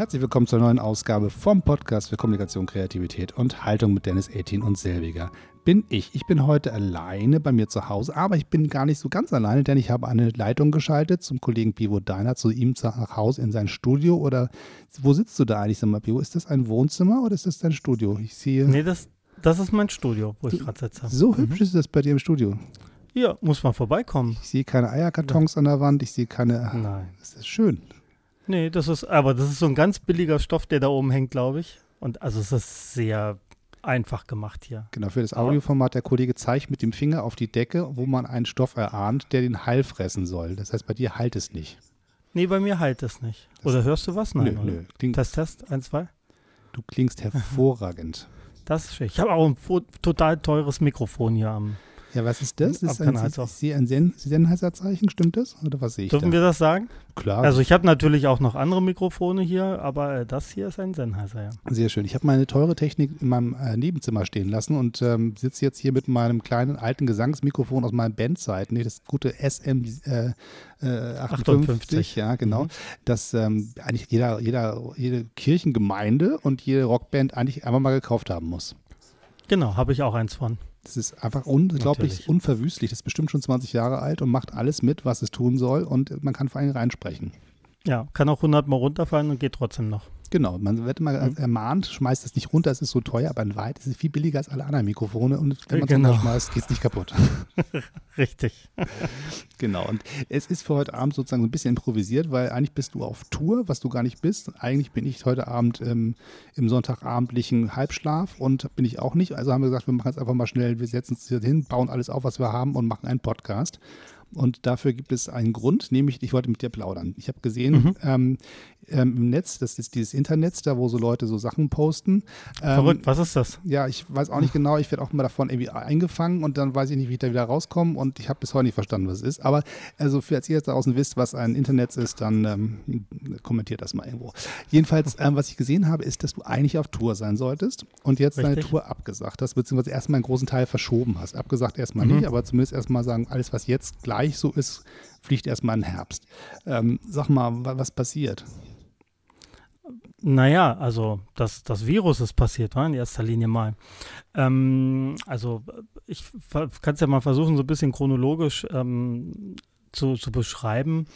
Herzlich willkommen zur neuen Ausgabe vom Podcast für Kommunikation, Kreativität und Haltung mit Dennis Ettin und Selbiger. Bin ich. Ich bin heute alleine bei mir zu Hause, aber ich bin gar nicht so ganz alleine, denn ich habe eine Leitung geschaltet zum Kollegen Pivo Deiner, zu ihm nach Hause in sein Studio. Oder wo sitzt du da eigentlich, sag mal, Pivo? Ist das ein Wohnzimmer oder ist das dein Studio? Ich sehe. Nee, das, das ist mein Studio, wo ich gerade sitze. So hübsch ist das bei dir im Studio. Ja, muss man vorbeikommen. Ich sehe keine Eierkartons an der Wand, ich sehe keine. Nein. Das ist schön. Nee, das ist, aber das ist so ein ganz billiger Stoff, der da oben hängt, glaube ich. Und also es ist sehr einfach gemacht hier. Genau, für das Audioformat, der Kollege zeigt mit dem Finger auf die Decke, wo man einen Stoff erahnt, der den Hall fressen soll. Das heißt, bei dir halt es nicht. Nee, bei mir halt es nicht. Oder hörst du was? Nein, nö, nö. Klingt, Test, Test, eins, zwei. du klingst hervorragend. Das ist schön. Ich habe auch ein total teures Mikrofon hier am. Ja, was ist das? Ab Ist ein, halt auch. sehe ein Sen Sennheiser-Zeichen, stimmt das? Oder was sehe ich Dürfen da? wir das sagen? Klar, Also ich habe natürlich auch noch andere Mikrofone hier, aber äh, das hier ist ein Sennheiser, ja. sehr schön. Ich habe meine teure Technik in meinem äh, Nebenzimmer stehen lassen und ähm, sitze jetzt hier mit meinem kleinen alten Gesangsmikrofon aus meinen Bandzeiten, nee, das gute SM äh, äh, 58, 58. ja genau, Mhm. das ähm, eigentlich jeder, jeder, jede Kirchengemeinde und jede Rockband eigentlich einmal mal gekauft haben muss. Genau, habe ich auch eins von. Das ist einfach unglaublich Natürlich. unverwüstlich. Das ist bestimmt schon 20 Jahre alt und macht alles mit, was es tun soll und man kann vor allem reinsprechen. Ja, kann auch 100 Mal runterfallen und geht trotzdem noch. Genau, man wird immer Mhm. ermahnt, schmeißt es nicht runter, es ist so teuer, aber in Weit ist es viel billiger als alle anderen Mikrofone und wenn man es Genau. runterschmeißt, geht es nicht kaputt. Richtig. genau, und es ist für heute Abend sozusagen so ein bisschen improvisiert, weil eigentlich bist du auf Tour, was du gar nicht bist. Eigentlich bin ich heute Abend ähm, im sonntagabendlichen Halbschlaf und bin ich auch nicht. Also haben wir gesagt, wir machen jetzt einfach mal schnell, wir setzen uns hier hin, bauen alles auf, was wir haben und machen einen Podcast. Und dafür gibt es einen Grund, nämlich ich wollte mit dir plaudern. Ich habe gesehen Mhm. ähm, ähm, im Netz, das ist dieses Internet, da wo so Leute so Sachen posten. Ähm, Verrückt, was ist das? Ja, ich weiß auch nicht genau. Ich werde auch mal davon irgendwie eingefangen und dann weiß ich nicht, wie ich da wieder rauskomme und ich habe bis heute nicht verstanden, was es ist. Aber also, falls ihr jetzt da draußen wisst, was ein Internet ist, dann ähm, kommentiert das mal irgendwo. Jedenfalls, ähm, was ich gesehen habe, ist, dass du eigentlich auf Tour sein solltest und jetzt deine Richtig. Tour abgesagt hast, beziehungsweise erstmal einen großen Teil verschoben hast. Abgesagt erstmal Mhm. nicht, aber zumindest erstmal sagen, alles, was jetzt gleich so ist, fliegt erstmal in den Herbst. Ähm, sag mal, wa- was passiert? Naja, also das, das Virus ist passiert, war in erster Linie mal. Ähm, also ich kann es ja mal versuchen, so ein bisschen chronologisch ähm, zu, zu beschreiben.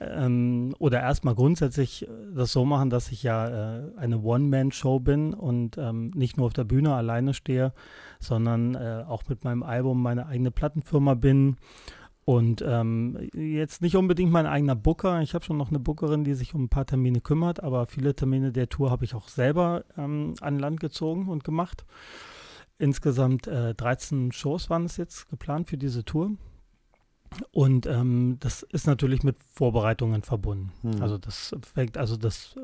Ähm, oder erstmal grundsätzlich äh, das so machen, dass ich ja äh, eine One-Man-Show bin und ähm, nicht nur auf der Bühne alleine stehe, sondern äh, auch mit meinem Album meine eigene Plattenfirma bin und ähm, jetzt nicht unbedingt mein eigener Booker. Ich habe schon noch eine Bookerin, die sich um ein paar Termine kümmert, aber viele Termine der Tour habe ich auch selber ähm, an Land gezogen und gemacht. Insgesamt äh, 13 Shows waren es jetzt geplant für diese Tour. Und ähm, das ist natürlich mit Vorbereitungen verbunden. Hm. Also das fängt, also das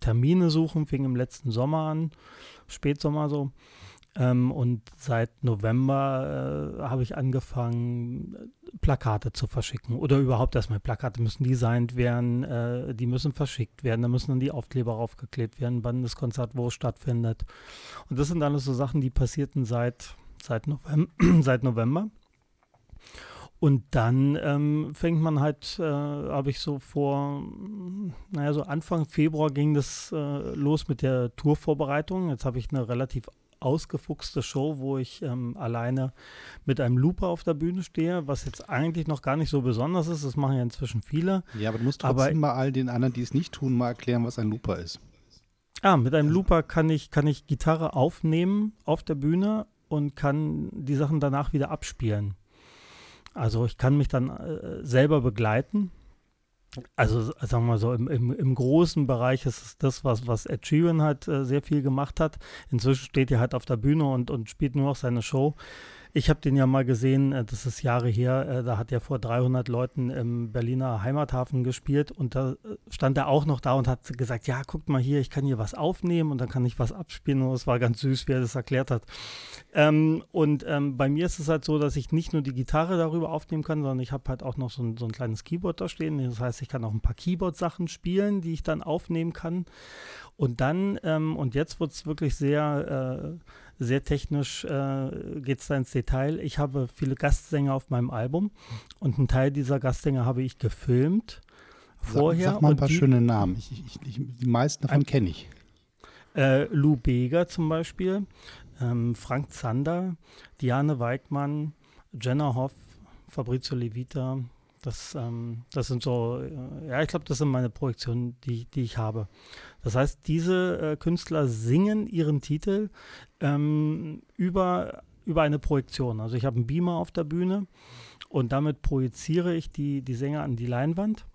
Termine suchen fing im letzten Sommer an, Spätsommer so. Ähm, und seit November äh, habe ich angefangen, Plakate zu verschicken. Oder überhaupt erstmal Plakate müssen designt werden, äh, die müssen verschickt werden, da müssen dann die Aufkleber raufgeklebt werden, wann das Konzert wo stattfindet. Und das sind alles so Sachen, die passierten seit, seit, November, seit November. Und dann ähm, fängt man halt, äh, habe ich so vor, naja, so Anfang Februar ging das äh, los mit der Tourvorbereitung. Jetzt habe ich eine relativ ausgefuchste Show, wo ich ähm, alleine mit einem Looper auf der Bühne stehe, was jetzt eigentlich noch gar nicht so besonders ist. Das machen ja inzwischen viele. Ja, aber du musst Aber- trotzdem mal all den anderen, die es nicht tun, mal erklären, was ein Looper ist. Ah, mit einem Looper kann ich, kann ich Gitarre aufnehmen auf der Bühne und kann die Sachen danach wieder abspielen. Also ich kann mich dann äh, selber begleiten. Also sagen wir mal so, im, im, im großen Bereich ist es das, was, was Ed Sheeran halt äh, sehr viel gemacht hat. Inzwischen steht er halt auf der Bühne und, und spielt nur noch seine Show. Ich habe den ja mal gesehen, äh, das ist Jahre her, äh, da hat er vor 300 Leuten im Berliner Heimathafen gespielt und da äh, stand er auch noch da und hat gesagt, ja, guckt mal hier, ich kann hier was aufnehmen und dann kann ich was abspielen und es war ganz süß, wie er das erklärt hat. Ähm, und ähm, bei mir ist es halt so, dass ich nicht nur die Gitarre darüber aufnehmen kann, sondern ich habe halt auch noch so ein, so ein kleines Keyboard da stehen. Das heißt, ich kann auch ein paar Keyboard-Sachen spielen, die ich dann aufnehmen kann. Und dann, ähm, und jetzt wird es wirklich sehr, äh, sehr technisch, äh, geht es da ins Detail. Ich habe viele Gastsänger auf meinem Album und einen Teil dieser Gastsänger habe ich gefilmt vorher. Sag, sag mal ein paar die, schöne Namen. Ich, ich, ich, die meisten davon kenne ich. Äh, Lou Beger zum Beispiel, ähm, Frank Zander, Diane Weigmann, Jenna Hoff, Fabrizio Levita. Das, ähm, das sind so, äh, ja, ich glaube, das sind meine Projektionen, die, die ich habe. Das heißt, diese äh, Künstler singen ihren Titel ähm, über, über eine Projektion. Also ich habe einen Beamer auf der Bühne und damit projiziere ich die, die Sänger an die Leinwand.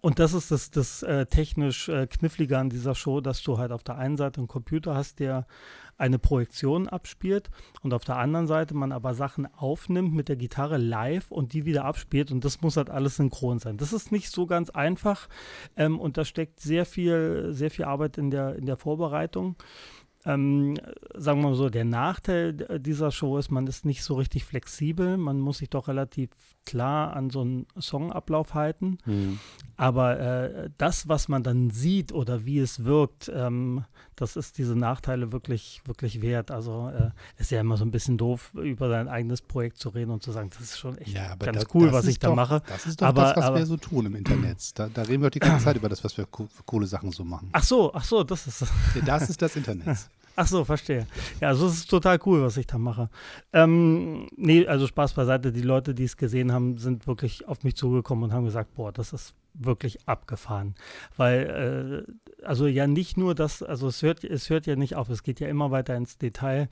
Und das ist das, das äh, technisch äh, Knifflige an dieser Show, dass du halt auf der einen Seite einen Computer hast, der eine Projektion abspielt und auf der anderen Seite man aber Sachen aufnimmt mit der Gitarre live und die wieder abspielt und das muss halt alles synchron sein. Das ist nicht so ganz einfach ähm, und da steckt sehr viel, sehr viel Arbeit in der, in der Vorbereitung ähm, sagen wir mal so, der Nachteil dieser Show ist, man ist nicht so richtig flexibel. Man muss sich doch relativ klar an so einen Songablauf halten. Mhm. Aber äh, das, was man dann sieht oder wie es wirkt, ähm, das ist diese Nachteile wirklich, wirklich wert. Also äh, ist ja immer so ein bisschen doof, über sein eigenes Projekt zu reden und zu sagen, das ist schon echt ja, ganz das, cool, das was ich doch, da mache. Das ist doch aber, das, was aber, wir so tun im Internet. Da, da reden wir die ganze Zeit über das, was wir co coole Sachen so machen. Ach so, ach so, das ist. Ja, das ist das Internet. Ach so, verstehe. Ja, also es ist total cool, was ich da mache. Ähm, nee, also Spaß beiseite. Die Leute, die es gesehen haben, sind wirklich auf mich zugekommen und haben gesagt, boah, das ist wirklich abgefahren. Weil, äh, also ja nicht nur das, also es hört, es hört ja nicht auf, es geht ja immer weiter ins Detail,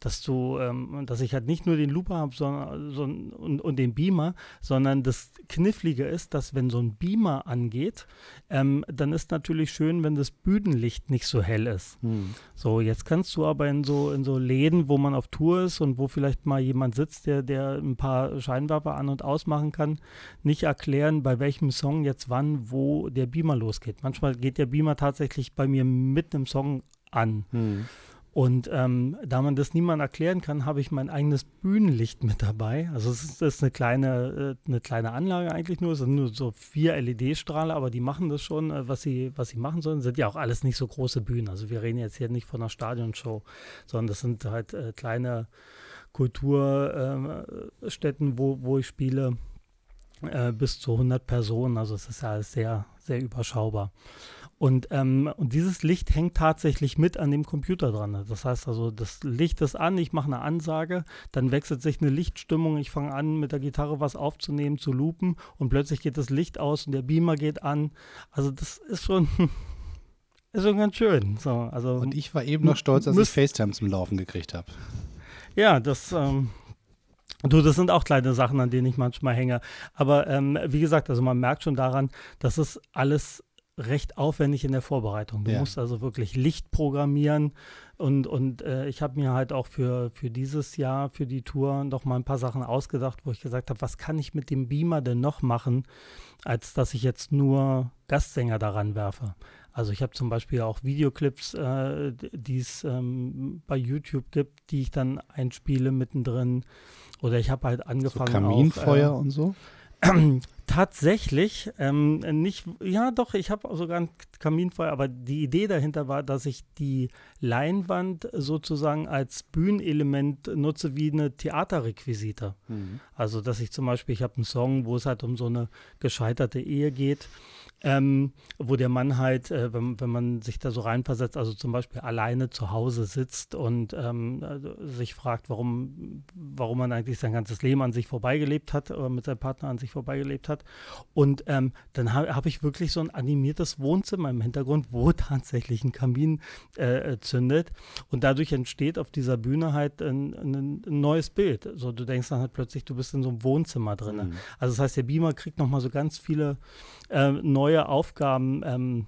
dass du, ähm, dass ich halt nicht nur den Looper habe sondern, so, und, und den Beamer, sondern das Knifflige ist, dass wenn so ein Beamer angeht, ähm, dann ist natürlich schön, wenn das Bühnenlicht nicht so hell ist. Hm. So, jetzt kannst du aber in so, in so Läden, wo man auf Tour ist und wo vielleicht mal jemand sitzt, der, der ein paar Scheinwerfer an- und ausmachen kann, nicht erklären, bei welchem Song jetzt wann, wo der Beamer losgeht. Manchmal geht der Beamer tatsächlich bei mir mitten im Song an. Hm. Und ähm, da man das niemand erklären kann, habe ich mein eigenes Bühnenlicht mit dabei. Also es ist, ist eine kleine, äh, eine kleine Anlage eigentlich nur. Es sind nur so vier LED-Strahler, aber die machen das schon, äh, was sie, was sie machen sollen. Sind ja auch alles nicht so große Bühnen. Also wir reden jetzt hier nicht von einer Stadionshow, sondern das sind halt äh, kleine Kulturstätten, äh, wo, wo ich spiele äh, bis zu 100 Personen. Also es ist ja sehr, sehr überschaubar. Und, ähm, und dieses Licht hängt tatsächlich mit an dem Computer dran. Das heißt also, das Licht ist an, ich mache eine Ansage, dann wechselt sich eine Lichtstimmung, ich fange an, mit der Gitarre was aufzunehmen, zu loopen und plötzlich geht das Licht aus und der Beamer geht an. Also das ist schon, ist schon ganz schön. So, also, und ich war eben noch stolz, dass ich FaceTime zum Laufen gekriegt habe. Ja, das, ähm, Du, das sind auch kleine Sachen, an denen ich manchmal hänge. Aber ähm, wie gesagt, also man merkt schon daran, dass es alles recht aufwendig in der Vorbereitung. Du ja. musst also wirklich Licht programmieren und, und äh, ich habe mir halt auch für, für dieses Jahr, für die Tour noch mal ein paar Sachen ausgedacht, wo ich gesagt habe, was kann ich mit dem Beamer denn noch machen, als dass ich jetzt nur Gastsänger daran werfe. Also ich habe zum Beispiel auch Videoclips, äh, die es ähm, bei YouTube gibt, die ich dann einspiele mittendrin. Oder ich habe halt angefangen. So Kaminfeuer auch, äh, und so? Tatsächlich, ähm, nicht, ja doch, ich habe sogar ein Kaminfeuer, aber die Idee dahinter war, dass ich die Leinwand sozusagen als Bühnenelement nutze wie eine Theaterrequisite. Mhm. Also, dass ich zum Beispiel, ich habe einen Song, wo es halt um so eine gescheiterte Ehe geht ähm, wo der Mann halt, äh, wenn, wenn man sich da so reinversetzt, also zum Beispiel alleine zu Hause sitzt und ähm, also sich fragt, warum, warum man eigentlich sein ganzes Leben an sich vorbeigelebt hat oder mit seinem Partner an sich vorbeigelebt hat. Und ähm, dann habe hab ich wirklich so ein animiertes Wohnzimmer im Hintergrund, wo tatsächlich ein Kamin äh, äh, zündet. Und dadurch entsteht auf dieser Bühne halt ein, ein, ein, neues Bild. So, du denkst dann halt plötzlich, du bist in so einem Wohnzimmer drin. Mhm. Also das heißt, der Beamer kriegt nochmal so ganz viele äh, neue Aufgaben ähm,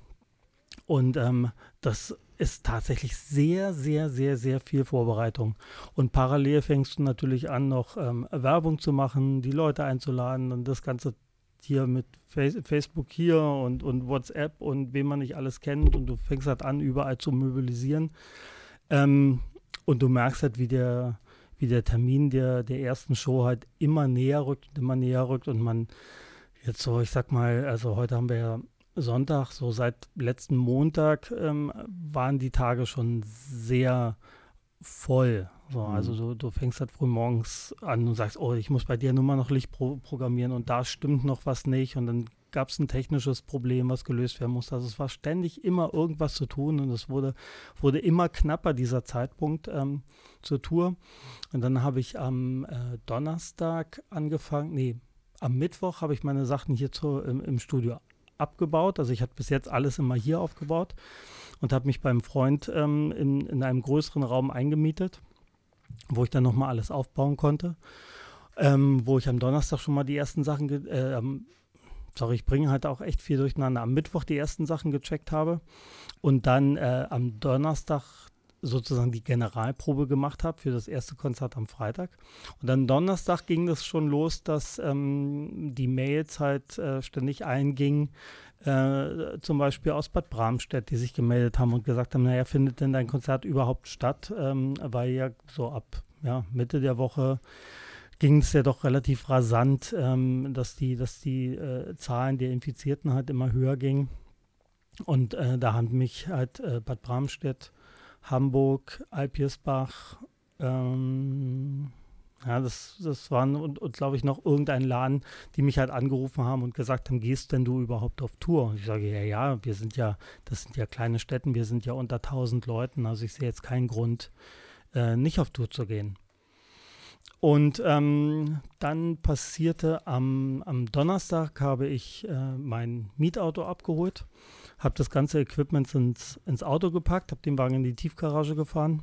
und ähm, das ist tatsächlich sehr, sehr, sehr, sehr viel Vorbereitung. Und parallel fängst du natürlich an, noch ähm, Werbung zu machen, die Leute einzuladen und das Ganze hier mit Facebook hier und, und WhatsApp und wem man nicht alles kennt und du fängst halt an, überall zu mobilisieren. Ähm, und du merkst halt, wie der, wie der Termin der, der ersten Show halt immer näher rückt und immer näher rückt und man Jetzt so, ich sag mal, also heute haben wir ja Sonntag, so seit letzten Montag ähm, waren die Tage schon sehr voll. So, mhm. Also du, du fängst halt früh morgens an und sagst, oh, ich muss bei der Nummer noch Licht pro programmieren und da stimmt noch was nicht und dann gab es ein technisches Problem, was gelöst werden musste. Also es war ständig immer irgendwas zu tun und es wurde, wurde immer knapper, dieser Zeitpunkt ähm, zur Tour. Und dann habe ich am äh, Donnerstag angefangen, nee, am Mittwoch habe ich meine Sachen hier zu, im, im Studio abgebaut. Also ich hatte bis jetzt alles immer hier aufgebaut und habe mich beim Freund ähm, in, in einem größeren Raum eingemietet, wo ich dann nochmal alles aufbauen konnte. Ähm, wo ich am Donnerstag schon mal die ersten Sachen, äh, sorry, ich bringe halt auch echt viel durcheinander, am Mittwoch die ersten Sachen gecheckt habe und dann äh, am Donnerstag sozusagen die Generalprobe gemacht habe für das erste Konzert am Freitag. Und dann Donnerstag ging es schon los, dass ähm, die Mails halt äh, ständig eingingen, äh, zum Beispiel aus Bad Bramstedt, die sich gemeldet haben und gesagt haben, naja, findet denn dein Konzert überhaupt statt? Ähm, weil ja so ab ja, Mitte der Woche ging es ja doch relativ rasant, ähm, dass die, dass die äh, Zahlen der Infizierten halt immer höher gingen. Und äh, da haben mich halt äh, Bad Bramstedt Hamburg, Alpiersbach, ähm, ja, das, das waren und, und glaube ich noch irgendein Laden, die mich halt angerufen haben und gesagt haben, gehst denn du überhaupt auf Tour? Und ich sage, ja, ja, wir sind ja, das sind ja kleine Städten, wir sind ja unter 1000 Leuten, also ich sehe jetzt keinen Grund, äh, nicht auf Tour zu gehen. Und ähm, dann passierte am, am Donnerstag habe ich äh, mein Mietauto abgeholt habe das ganze Equipment ins, ins Auto gepackt, habe den Wagen in die Tiefgarage gefahren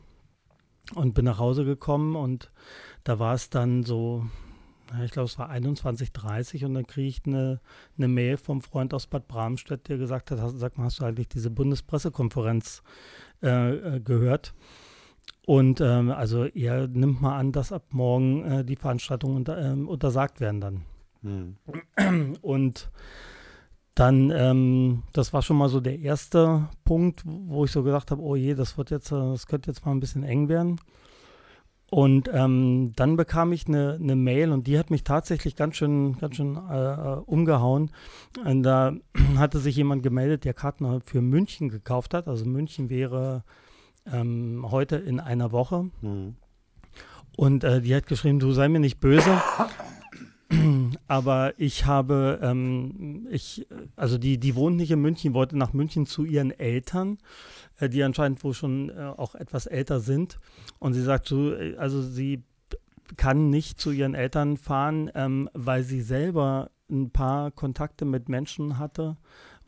und bin nach Hause gekommen und da war es dann so, ich glaube, es war 21.30 und dann kriege ich eine, eine Mail vom Freund aus Bad Bramstedt, der gesagt hat, sag mal, hast du eigentlich diese Bundespressekonferenz äh, äh, gehört? Und ähm, also er nimmt mal an, dass ab morgen äh, die Veranstaltungen unter, äh, untersagt werden dann. Hm. Und dann, ähm, das war schon mal so der erste Punkt, wo ich so gedacht habe, oh je, das wird jetzt, das könnte jetzt mal ein bisschen eng werden. Und ähm, dann bekam ich eine, eine, Mail und die hat mich tatsächlich ganz schön, ganz schön äh, äh umgehauen. Und da hatte sich jemand gemeldet, der Karten für München gekauft hat. Also München wäre ähm, heute in einer Woche. Mhm. Und äh, die hat geschrieben, du sei mir nicht böse. aber ich habe, ähm, ich, also die, die wohnt nicht in München, wollte nach München zu ihren Eltern, äh, die anscheinend wohl schon äh, auch etwas älter sind. Und sie sagt so, äh, also sie kann nicht zu ihren Eltern fahren, ähm, weil sie selber ein paar Kontakte mit Menschen hatte,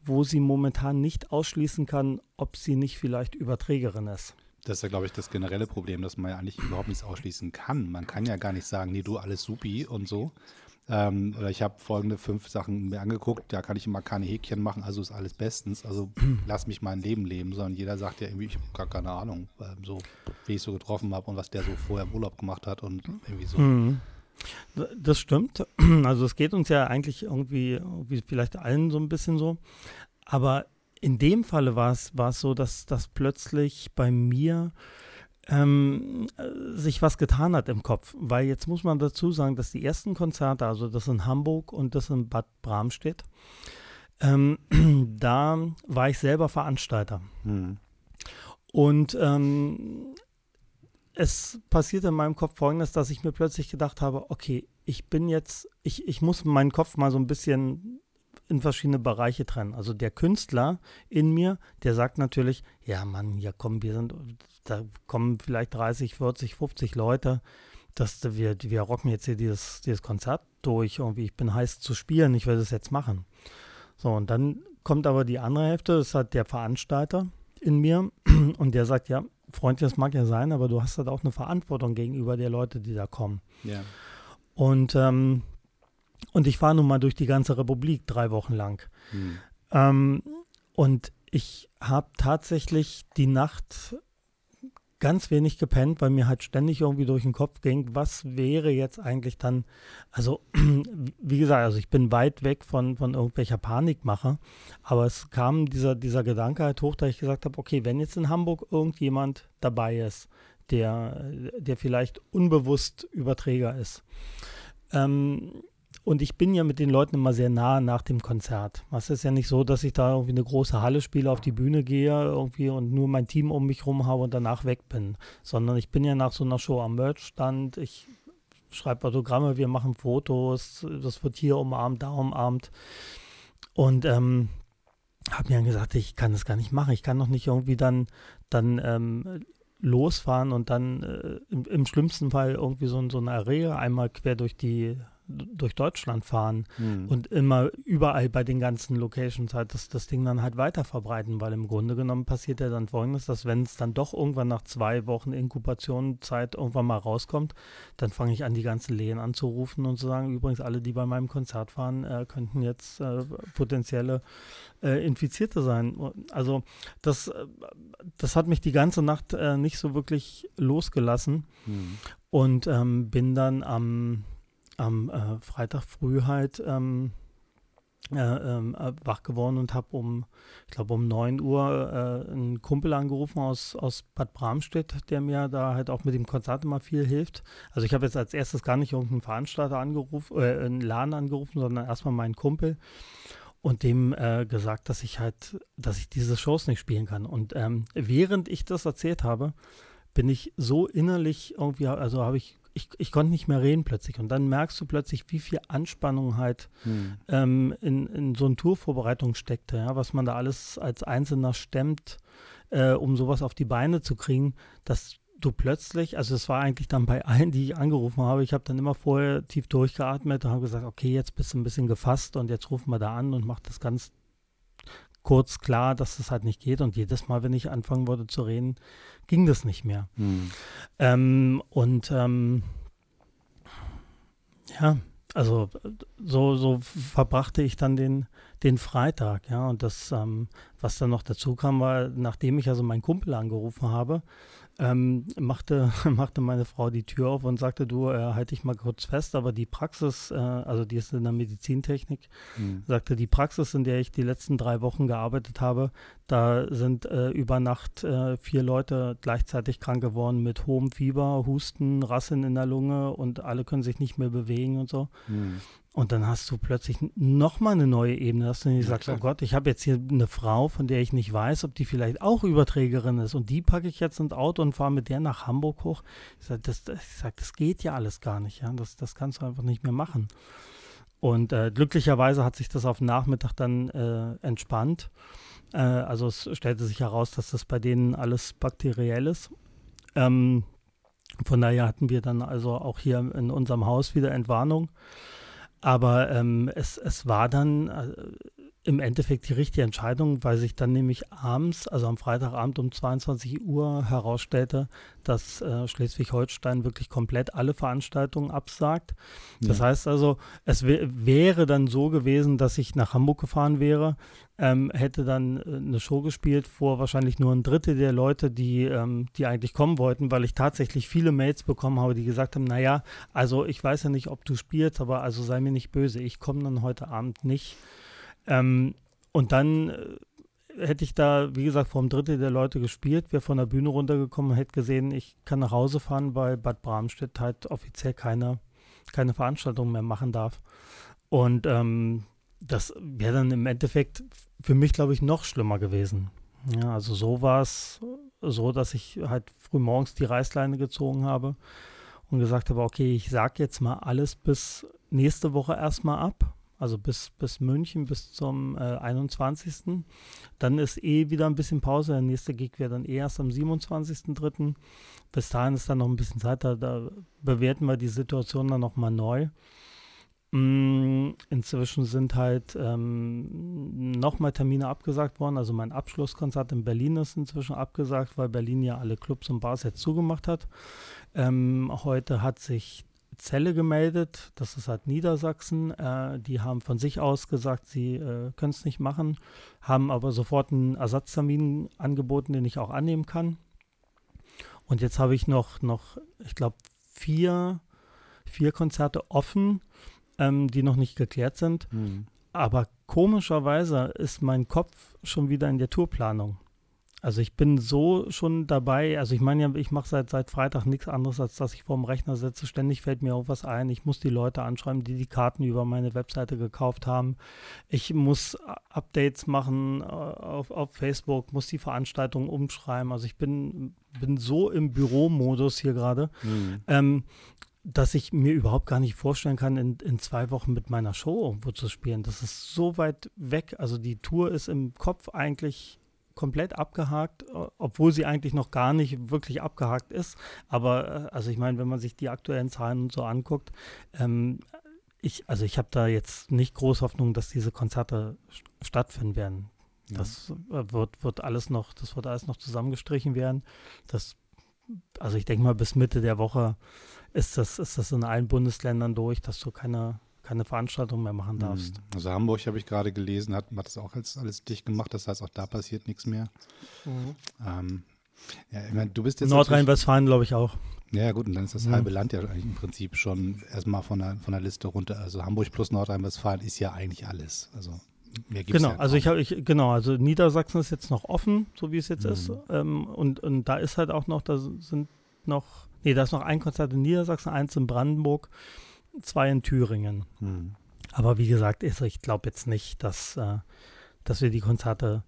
wo sie momentan nicht ausschließen kann, ob sie nicht vielleicht Überträgerin ist. Das ist ja, glaube ich, das generelle Problem, dass man ja eigentlich überhaupt nichts ausschließen kann. Man kann ja gar nicht sagen, nee, du alles supi und so. Ähm, oder ich habe folgende fünf Sachen mir angeguckt, da kann ich immer keine Häkchen machen, also ist alles bestens. Also lass mich mein Leben leben, sondern jeder sagt ja irgendwie, ich habe gar keine Ahnung, ähm, so wie ich so getroffen habe und was der so vorher im Urlaub gemacht hat und irgendwie so. Mhm. Das stimmt. Also es geht uns ja eigentlich irgendwie, irgendwie vielleicht allen so ein bisschen so. Aber in dem Falle war es so, dass das plötzlich bei mir ähm, sich was getan hat im Kopf. Weil jetzt muss man dazu sagen, dass die ersten Konzerte, also das in Hamburg und das in Bad Bramstedt, ähm, da war ich selber Veranstalter. Mhm. Und ähm, es passierte in meinem Kopf folgendes, dass ich mir plötzlich gedacht habe, okay, ich bin jetzt, ich, ich muss meinen Kopf mal so ein bisschen in verschiedene Bereiche trennen. Also der Künstler in mir, der sagt natürlich, ja Mann, ja komm, wir sind, da kommen vielleicht 30, 40, 50 Leute. Das, wir, wir rocken jetzt hier dieses, dieses Konzert durch. Irgendwie, ich bin heiß zu spielen, ich werde es jetzt machen. So, und dann kommt aber die andere Hälfte, das hat der Veranstalter in mir und der sagt, ja, Freund, das mag ja sein, aber du hast halt auch eine Verantwortung gegenüber der Leute, die da kommen. Ja. Und ähm, und ich fahre nun mal durch die ganze Republik drei Wochen lang. Hm. Ähm, und ich habe tatsächlich die Nacht ganz wenig gepennt, weil mir halt ständig irgendwie durch den Kopf ging, was wäre jetzt eigentlich dann, also wie gesagt, also ich bin weit weg von, von irgendwelcher Panikmache, aber es kam dieser, dieser Gedanke halt hoch, da ich gesagt habe, okay, wenn jetzt in Hamburg irgendjemand dabei ist, der, der vielleicht unbewusst Überträger ist, ähm, und ich bin ja mit den Leuten immer sehr nah nach dem Konzert. Es ist ja nicht so, dass ich da irgendwie eine große Halle spiele, auf die Bühne gehe irgendwie und nur mein Team um mich rum habe und danach weg bin. Sondern ich bin ja nach so einer Show am Merchstand. Ich schreibe Autogramme, wir machen Fotos. Das wird hier umarmt, da umarmt. und ähm, habe mir dann gesagt, ich kann das gar nicht machen. Ich kann noch nicht irgendwie dann, dann ähm, losfahren und dann äh, im, im, schlimmsten Fall irgendwie so, so eine Arena einmal quer durch die durch Deutschland fahren mhm. und immer überall bei den ganzen Locations halt das, das Ding dann halt weiter verbreiten, weil im Grunde genommen passiert ja dann folgendes, dass wenn es dann doch irgendwann nach zwei Wochen Inkubationszeit irgendwann mal rauskommt, dann fange ich an, die ganzen Lehen anzurufen und zu sagen, übrigens alle, die bei meinem Konzert fahren, äh, könnten jetzt äh, potenzielle äh, Infizierte sein. Also das, äh, das hat mich die ganze Nacht äh, nicht so wirklich losgelassen mhm. und ähm, bin dann am am äh, Freitag früh halt ähm, äh, ähm, äh, wach geworden und habe um, ich glaube um 9 Uhr äh, einen Kumpel angerufen aus, aus Bad Bramstedt, der mir da halt auch mit dem Konzert immer viel hilft. Also ich habe jetzt als erstes gar nicht irgendeinen Veranstalter angerufen, äh, einen Laden angerufen, sondern erstmal meinen Kumpel und dem äh, gesagt, dass ich halt, dass ich diese Shows nicht spielen kann. Und ähm, während ich das erzählt habe, bin ich so innerlich irgendwie, also habe ich ich, ich konnte nicht mehr reden plötzlich. Und dann merkst du plötzlich, wie viel Anspannung halt hm. ähm, in, in so eine Tourvorbereitung steckte, ja, was man da alles als Einzelner stemmt, äh, um sowas auf die Beine zu kriegen, dass du plötzlich, also es war eigentlich dann bei allen, die ich angerufen habe, ich habe dann immer vorher tief durchgeatmet und habe gesagt, okay, jetzt bist du ein bisschen gefasst und jetzt rufen wir da an und mach das ganz kurz klar, dass das halt nicht geht. Und jedes Mal, wenn ich anfangen wollte zu reden, ging das nicht mehr. Hm. Ähm, und ähm, ja, also so, so verbrachte ich dann den, den Freitag, ja. Und das, ähm, was dann noch dazu kam, war, nachdem ich also meinen Kumpel angerufen habe, ähm, machte, machte meine Frau die Tür auf und sagte, du, äh, halte dich mal kurz fest, aber die Praxis, äh, also die ist in der Medizintechnik, mhm. sagte, die Praxis, in der ich die letzten drei Wochen gearbeitet habe, da sind äh, über Nacht äh, vier Leute gleichzeitig krank geworden mit hohem Fieber, Husten, Rasseln in der Lunge und alle können sich nicht mehr bewegen und so. Mhm. Und dann hast du plötzlich nochmal eine neue Ebene, dass du nicht ja, sagst, klar. oh Gott, ich habe jetzt hier eine Frau, von der ich nicht weiß, ob die vielleicht auch Überträgerin ist. Und die packe ich jetzt ins Auto und fahre mit der nach Hamburg hoch. Ich sage, das, sag, das geht ja alles gar nicht. Ja? Das, das kannst du einfach nicht mehr machen. Und äh, glücklicherweise hat sich das auf den Nachmittag dann äh, entspannt. Äh, also es stellte sich heraus, dass das bei denen alles bakteriell ist. Ähm, von daher hatten wir dann also auch hier in unserem Haus wieder Entwarnung. Aber ähm, es, es war dann äh, im Endeffekt die richtige Entscheidung, weil sich dann nämlich abends, also am Freitagabend um 22 Uhr herausstellte, dass äh, Schleswig-Holstein wirklich komplett alle Veranstaltungen absagt. Das ja. heißt also, es wäre dann so gewesen, dass ich nach Hamburg gefahren wäre, ähm, hätte dann äh, eine Show gespielt vor wahrscheinlich nur ein Drittel der Leute, die, ähm, die eigentlich kommen wollten, weil ich tatsächlich viele Mails bekommen habe, die gesagt haben, naja, also ich weiß ja nicht, ob du spielst, aber also sei mir nicht böse, ich komme dann heute Abend nicht. Ähm, und dann äh, hätte ich da, wie gesagt, vor einem Drittel der Leute gespielt, wäre von der Bühne runtergekommen und hätte gesehen, ich kann nach Hause fahren, weil Bad Bramstedt halt offiziell keine, keine Veranstaltung mehr machen darf. Und ähm, das wäre dann im Endeffekt für mich, glaube ich, noch schlimmer gewesen. Ja, also so war es so, dass ich halt früh morgens die Reißleine gezogen habe und gesagt habe, okay, ich sage jetzt mal alles bis nächste Woche erstmal ab also bis, bis München, bis zum äh, 21. Dann ist eh wieder ein bisschen Pause. Der nächste Gig wäre dann eh erst am 27.3. Bis dahin ist dann noch ein bisschen Zeit, da, da bewerten wir die Situation dann nochmal neu. Mm, inzwischen sind halt ähm, nochmal Termine abgesagt worden. Also mein Abschlusskonzert in Berlin ist inzwischen abgesagt, weil Berlin ja alle Clubs und Bars jetzt zugemacht hat. Ähm, heute hat sich Zelle gemeldet, das ist halt Niedersachsen. Äh, die haben von sich aus gesagt, sie äh, können es nicht machen, haben aber sofort einen Ersatztermin angeboten, den ich auch annehmen kann. Und jetzt habe ich noch, noch ich glaube, vier, vier Konzerte offen, ähm, die noch nicht geklärt sind. Mhm. Aber komischerweise ist mein Kopf schon wieder in der Tourplanung. Also ich bin so schon dabei, also ich meine ja, ich mache seit, seit Freitag nichts anderes, als dass ich vorm Rechner sitze. Ständig fällt mir auch was ein. Ich muss die Leute anschreiben, die die Karten über meine Webseite gekauft haben. Ich muss Updates machen äh, auf, auf Facebook, muss die Veranstaltungen umschreiben. Also ich bin, bin so im Büromodus hier gerade. Mhm. Ähm, dass ich mir überhaupt gar nicht vorstellen kann, in, in zwei Wochen mit meiner Show irgendwo zu spielen. Das ist so weit weg. Also die Tour ist im Kopf eigentlich komplett abgehakt, obwohl sie eigentlich noch gar nicht wirklich abgehakt ist. Aber äh, also ich meine, wenn man sich die aktuellen Zahlen und so anguckt, ähm, ich, also ich habe da jetzt nicht groß Hoffnung, dass diese Konzerte stattfinden werden. Das ja. Äh, wird, wird alles noch, das wird alles noch zusammengestrichen werden. Das, also ich denke mal, bis Mitte der Woche ist das, ist das in allen Bundesländern durch, dass du keine, keine Veranstaltung mehr machen darfst. Hm. Also Hamburg habe ich gerade gelesen, hat, hat das auch als alles dicht gemacht, das heißt auch da passiert nichts mehr. Mhm. Ähm, ja, ich meine, du bist jetzt Nordrhein-Westfalen, glaube ich, auch. Ja, gut, und dann ist das mhm. halbe Land ja eigentlich im Prinzip schon erstmal von der, von der Liste runter. Also Hamburg plus Nordrhein-Westfalen ist ja eigentlich alles. Also mehr gibt's genau, ja also ich habe ich genau, also Niedersachsen ist jetzt noch offen, so wie es jetzt mhm. ist. Ähm, und, und da ist halt auch noch, da sind noch, nee, da ist noch ein Konzert in Niedersachsen, eins in Brandenburg, zwei in Thüringen. Mhm. Aber wie gesagt, ich glaube jetzt nicht, dass, äh, dass wir die Konzerte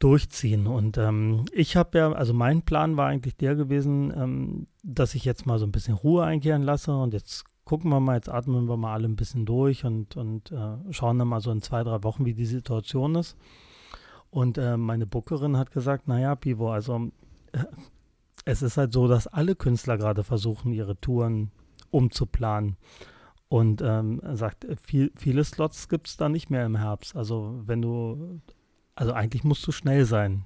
durchziehen. Und ähm, ich habe ja, also mein Plan war eigentlich der gewesen, ähm, dass ich jetzt mal so ein bisschen Ruhe einkehren lasse und jetzt gucken wir mal, jetzt atmen wir mal alle ein bisschen durch und, und äh, schauen dann mal so in zwei, drei Wochen, wie die Situation ist. Und äh, meine Bookerin hat gesagt, naja, Pivo, also äh, es ist halt so, dass alle Künstler gerade versuchen, ihre Touren umzuplanen. Und ähm, sagt, viel, viele Slots gibt es da nicht mehr im Herbst. Also wenn du also eigentlich musst du schnell sein.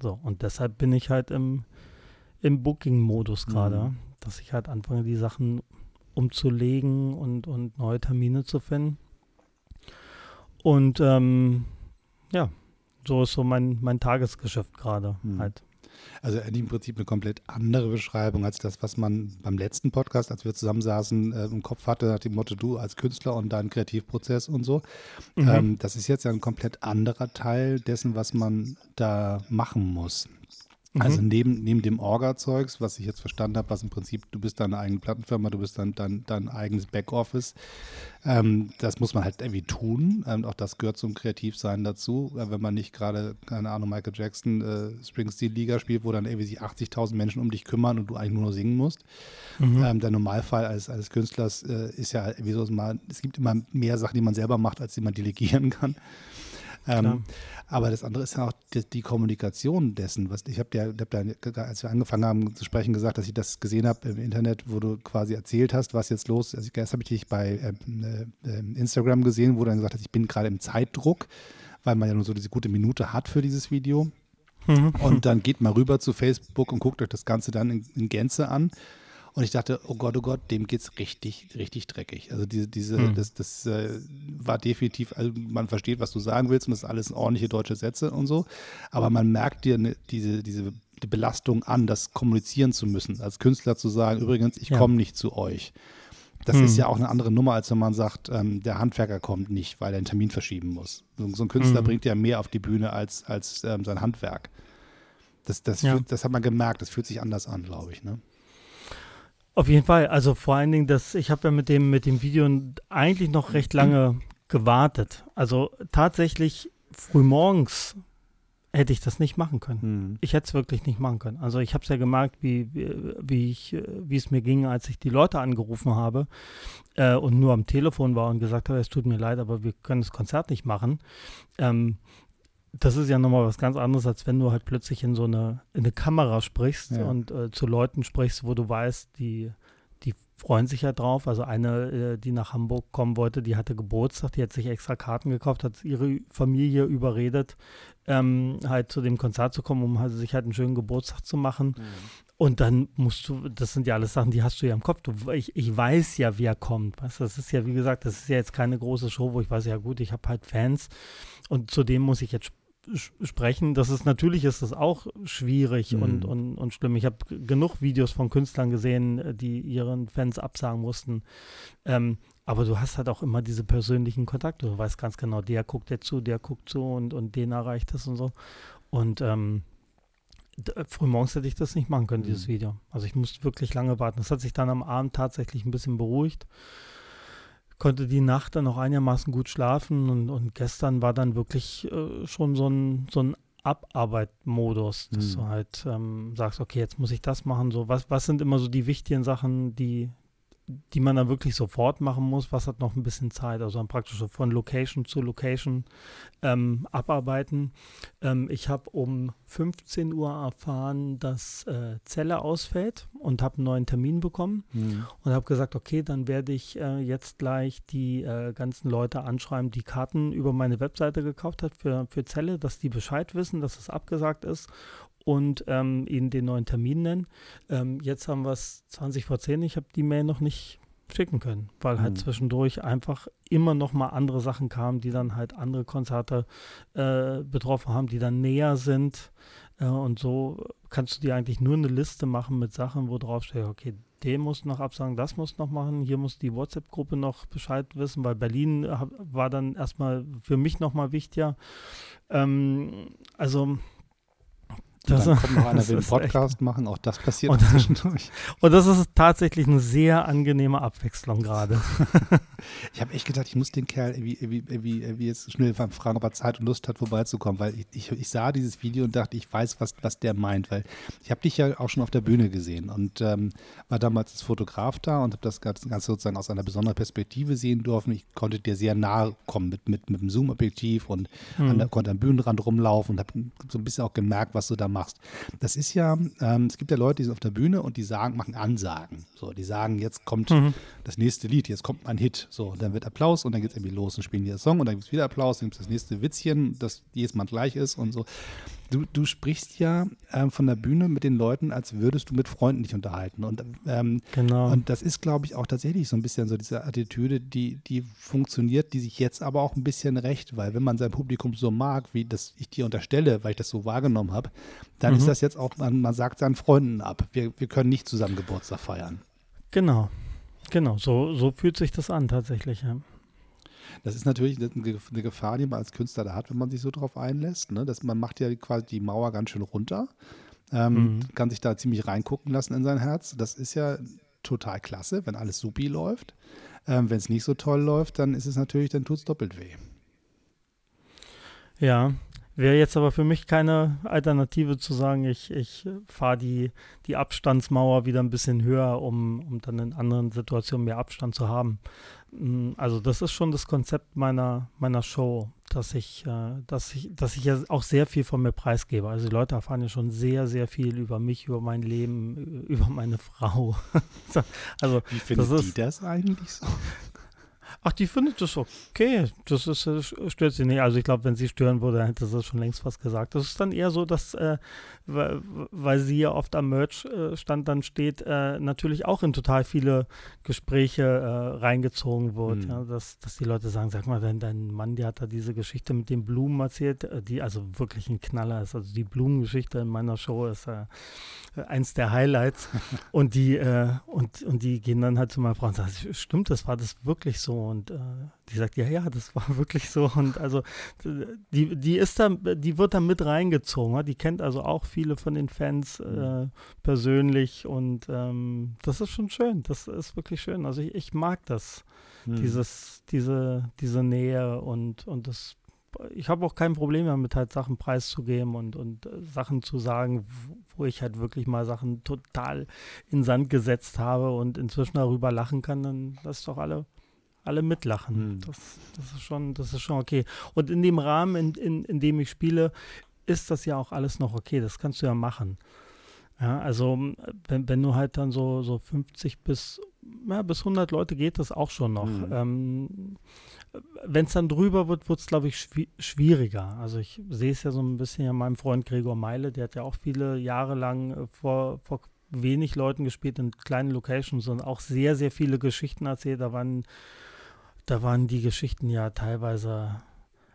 So, und deshalb bin ich halt im, im Booking-Modus gerade, mhm. dass ich halt anfange, die Sachen umzulegen und, und neue Termine zu finden. Und ähm, ja, so ist so mein, mein Tagesgeschäft gerade mhm. halt. Also im Prinzip eine komplett andere Beschreibung als das, was man beim letzten Podcast, als wir zusammensaßen, äh, im Kopf hatte, nach dem Motto, du als Künstler und dein Kreativprozess und so. Mhm. Ähm, das ist jetzt ja ein komplett anderer Teil dessen, was man da machen muss. Also mhm. neben, neben dem Orga-Zeugs, was ich jetzt verstanden habe, was im Prinzip, du bist deine eigene Plattenfirma, du bist dein, dein, dein eigenes Backoffice, ähm, das muss man halt irgendwie tun. Ähm, auch das gehört zum Kreativsein dazu. Äh, wenn man nicht gerade, keine Ahnung, Michael Jackson, äh, Springsteen-Liga spielt, wo dann irgendwie sich 80.000 Menschen um dich kümmern und du eigentlich nur noch singen musst. Mhm. Ähm, der Normalfall als, als Künstlers äh, ist ja, wie so mal, es gibt immer mehr Sachen, die man selber macht, als die man delegieren kann. Ähm, aber das andere ist ja auch die, die Kommunikation dessen. Was, ich habe ja, hab ja, als wir angefangen haben zu sprechen, gesagt, dass ich das gesehen habe im Internet, wo du quasi erzählt hast, was jetzt los ist. Also erst habe ich dich bei ähm, äh, Instagram gesehen, wo du dann gesagt hast, ich bin gerade im Zeitdruck, weil man ja nur so diese gute Minute hat für dieses Video. Mhm. Und dann geht mal rüber zu Facebook und guckt euch das Ganze dann in, in Gänze an. Und ich dachte, oh Gott, oh Gott, dem geht's richtig, richtig dreckig. Also diese, diese, hm. das, das äh, war definitiv, also man versteht, was du sagen willst und das ist alles ordentliche deutsche Sätze und so. Aber man merkt dir ne, diese, diese die Belastung an, das kommunizieren zu müssen, als Künstler zu sagen, übrigens, ich ja. komme nicht zu euch. Das hm. ist ja auch eine andere Nummer, als wenn man sagt, ähm, der Handwerker kommt nicht, weil er einen Termin verschieben muss. So, so ein Künstler hm. bringt ja mehr auf die Bühne als, als ähm, sein Handwerk. Das, das, ja. fühlt, das hat man gemerkt, das fühlt sich anders an, glaube ich. Ne? Auf jeden Fall. Also vor allen Dingen, das, ich habe ja mit dem, mit dem Video eigentlich noch recht lange gewartet. Also tatsächlich frühmorgens hätte ich das nicht machen können. Mhm. Ich hätte es wirklich nicht machen können. Also ich habe es ja gemerkt, wie, wie, wie, ich, wie es mir ging, als ich die Leute angerufen habe äh, und nur am Telefon war und gesagt habe, es tut mir leid, aber wir können das Konzert nicht machen. Ähm, das ist ja nochmal was ganz anderes, als wenn du halt plötzlich in so eine, in eine Kamera sprichst ja. und äh, zu Leuten sprichst, wo du weißt, die, die freuen sich ja drauf. Also eine, äh, die nach Hamburg kommen wollte, die hatte Geburtstag, die hat sich extra Karten gekauft, hat ihre Familie überredet, ähm, halt zu dem Konzert zu kommen, um halt, sich halt einen schönen Geburtstag zu machen. Mhm. Und dann musst du, das sind ja alles Sachen, die hast du ja im Kopf. Du, ich, ich weiß ja, wer kommt. Weißt? Das ist ja, wie gesagt, das ist ja jetzt keine große Show, wo ich weiß, ja gut, ich habe halt Fans und zu dem muss ich jetzt sprechen. Das ist natürlich ist das auch schwierig mhm. und, und, und schlimm. Ich habe genug Videos von Künstlern gesehen, äh, die ihren Fans absagen mussten. Ähm, aber du hast halt auch immer diese persönlichen Kontakte. Du weißt ganz genau, der guckt jetzt zu, der guckt zu und, und den erreicht das und so. Und ähm, äh, frühmorgens hätte ich das nicht machen können, mhm. dieses Video. Also ich musste wirklich lange warten. Das hat sich dann am Abend tatsächlich ein bisschen beruhigt konnte die Nacht dann noch einigermaßen gut schlafen und, und gestern war dann wirklich äh, schon so ein, so ein Abarbeitmodus, dass mhm. du halt ähm, sagst, okay, jetzt muss ich das machen. So, was, was sind immer so die wichtigen Sachen, die, die man dann wirklich sofort machen muss, was hat noch ein bisschen Zeit, also dann praktisch so von Location zu Location ähm, abarbeiten. Ähm, ich habe um 15 Uhr erfahren, dass äh, Zelle ausfällt und habe einen neuen Termin bekommen mhm. und habe gesagt, okay, dann werde ich äh, jetzt gleich die äh, ganzen Leute anschreiben, die Karten über meine Webseite gekauft hat für, für Zelle, dass die Bescheid wissen, dass es abgesagt ist und ähm, ihnen den neuen Termin nennen. Ähm, jetzt haben wir es 20 vor 10. Ich habe die Mail noch nicht schicken können, weil halt mhm. zwischendurch einfach immer noch mal andere Sachen kamen, die dann halt andere Konzerte äh, betroffen haben, die dann näher sind. Äh, und so kannst du dir eigentlich nur eine Liste machen mit Sachen, wo drauf steht, okay, den muss noch absagen, das muss noch machen, hier muss die WhatsApp-Gruppe noch Bescheid wissen, weil Berlin war dann erstmal für mich noch mal wichtiger. Ähm, also das, dann kommt noch einer, will einen Podcast machen, auch das passiert und, zwischendurch. Und das ist tatsächlich eine sehr angenehme Abwechslung gerade. ich habe echt gedacht, ich muss den Kerl irgendwie, irgendwie, irgendwie, jetzt schnell fragen, ob er Zeit und Lust hat, vorbeizukommen, weil ich, ich, ich, sah dieses Video und dachte, ich weiß, was, was der meint, weil ich habe dich ja auch schon auf der Bühne gesehen und ähm, war damals als Fotograf da und habe das Ganze sozusagen aus einer besonderen Perspektive sehen dürfen. Ich konnte dir sehr nahe kommen mit, mit, mit dem Zoom-Objektiv und hm. an der, konnte am Bühnenrand rumlaufen und habe so ein bisschen auch gemerkt, was du da machst. Das ist ja, ähm, es gibt ja Leute, die sind auf der Bühne und die sagen, machen Ansagen. So, die sagen, jetzt kommt mhm. das nächste Lied, jetzt kommt ein Hit. So, dann wird Applaus und dann geht es irgendwie los und spielen die Song und dann gibt es wieder Applaus, dann gibt es das nächste Witzchen, das jedes Mal gleich ist und so. Du, du sprichst ja ähm, von der Bühne mit den Leuten, als würdest du mit Freunden dich unterhalten. Und, ähm, genau. und das ist, glaube ich, auch tatsächlich so ein bisschen so diese Attitüde, die, die funktioniert, die sich jetzt aber auch ein bisschen recht, weil wenn man sein Publikum so mag, wie das ich dir unterstelle, weil ich das so wahrgenommen habe, dann mhm. ist das jetzt auch, man, man sagt seinen Freunden ab. Wir, wir können nicht zusammen Geburtstag feiern. Genau. Genau, so, so fühlt sich das an tatsächlich. Ja. Das ist natürlich eine Gefahr, die man als Künstler da hat, wenn man sich so drauf einlässt. Ne? Dass man macht ja quasi die Mauer ganz schön runter, ähm, mhm. kann sich da ziemlich reingucken lassen in sein Herz. Das ist ja total klasse, wenn alles supi läuft. Ähm, wenn es nicht so toll läuft, dann ist es natürlich, dann tut es doppelt weh. Ja, Wäre jetzt aber für mich keine Alternative zu sagen, ich, ich fahre die, die Abstandsmauer wieder ein bisschen höher, um, um dann in anderen Situationen mehr Abstand zu haben. Mm, also das ist schon das Konzept meiner, meiner Show, dass ich, äh, dass ich, dass ich ja auch sehr viel von mir preisgebe. Also die Leute erfahren ja schon sehr, sehr viel über mich, über mein Leben, über meine Frau. also, Wie findet das ist, die das eigentlich so? Ach, die findet das okay. Das ist, das äh, stört sie nicht. Also ich glaube, wenn sie stören würde, hätte sie schon längst was gesagt. Das ist dann eher so, dass, äh, weil sie ja oft am Merch-Stand dann steht, äh, natürlich auch in total viele Gespräche äh, reingezogen wird. Mhm. Ja, dass, dass die Leute sagen, sag mal, dein, dein Mann, der hat da diese Geschichte mit den Blumen erzählt, äh, die also wirklich ein Knaller ist. Also die Blumengeschichte in meiner Show ist äh, eins der Highlights. und die, und, und die gehen dann halt zu meiner Frau und sagen, stimmt, das war das wirklich so? Und äh, die sagt, ja, ja, das war wirklich so. Und also die, die ist da, die wird da mit reingezogen. Die kennt also auch viele von den Fans äh, mhm. persönlich und ähm, das ist schon schön. Das ist wirklich schön. Also ich, ich mag das, mhm. dieses, diese, diese Nähe und, und das ich habe auch kein Problem damit, halt Sachen preiszugeben und, und äh, Sachen zu sagen, wo ich halt wirklich mal Sachen total in Sand gesetzt habe und inzwischen darüber lachen kann, dann lass doch alle alle mitlachen. Hm. Das, das, ist schon, das ist schon okay. Und in dem Rahmen, in, in, in dem ich spiele, ist das ja auch alles noch okay. Das kannst du ja machen. Ja, also wenn, wenn du halt dann so, so 50 bis, ja, bis 100 Leute geht das auch schon noch. Mhm. Ähm, wenn es dann drüber wird, wird es, glaube ich, schwi schwieriger. Also ich sehe es ja so ein bisschen an meinem Freund Gregor Meile, der hat ja auch viele Jahre lang äh, vor, vor wenig Leuten gespielt in kleinen Locations und auch sehr, sehr viele Geschichten erzählt. Da waren da waren die Geschichten ja teilweise,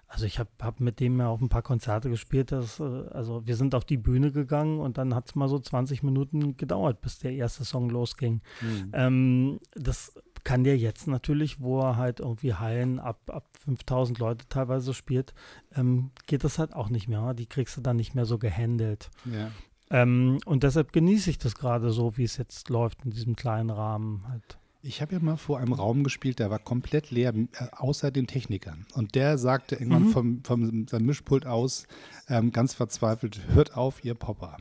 also ich habe hab mit dem ja auch ein paar Konzerte gespielt. Das, äh, also wir sind auf die Bühne gegangen und dann hat es mal so 20 Minuten gedauert, bis der erste Song losging. Mhm. Ähm, das kann der jetzt natürlich, wo er halt irgendwie Hallen ab, ab 5000 Leute teilweise spielt, ähm, geht das halt auch nicht mehr. Die kriegst du dann nicht mehr so gehandelt. Ja. Ähm, und deshalb genieße ich das gerade so, wie es jetzt läuft in diesem kleinen Rahmen halt. Ich habe ja mal vor einem Raum gespielt, der war komplett leer, äh, außer den Technikern. Und der sagte irgendwann mhm. vom, vom seinem Mischpult aus ähm, ganz verzweifelt: Hört auf, ihr Popper.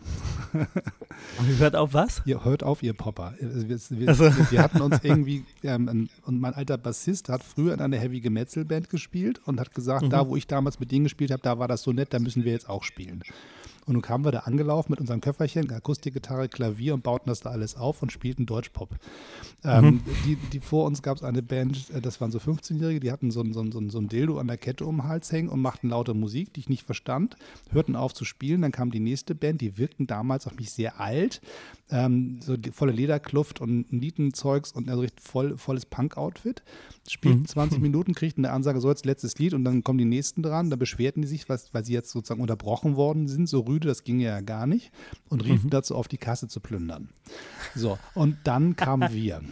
hört auf was? Ihr hört auf, ihr Popper. Wir, wir, also. wir hatten uns irgendwie, ähm, und mein alter Bassist hat früher in einer Heavy Gemetzel Band gespielt und hat gesagt: mhm. Da, wo ich damals mit denen gespielt habe, da war das so nett, da müssen wir jetzt auch spielen. Und nun kamen wir da angelaufen mit unserem Köfferchen, Akustikgitarre, Klavier und bauten das da alles auf und spielten Deutschpop. Ähm, mhm. die, die vor uns gab es eine Band, äh, das waren so 15-Jährige, die hatten so ein, so, ein, so ein Dildo an der Kette um den Hals hängen und machten laute Musik, die ich nicht verstand, hörten auf zu spielen. Dann kam die nächste Band, die wirkten damals auf mich sehr alt, ähm, so volle Lederkluft und Nietenzeugs und also richtig voll, volles Punk-Outfit. Spielten mhm. 20 Minuten, kriegten eine Ansage, so jetzt letztes Lied und dann kommen die nächsten dran. Da beschwerten die sich, was, weil sie jetzt sozusagen unterbrochen worden sind, so rüde, das ging ja gar nicht, und riefen mhm. dazu auf, die Kasse zu plündern. So, und dann kamen wir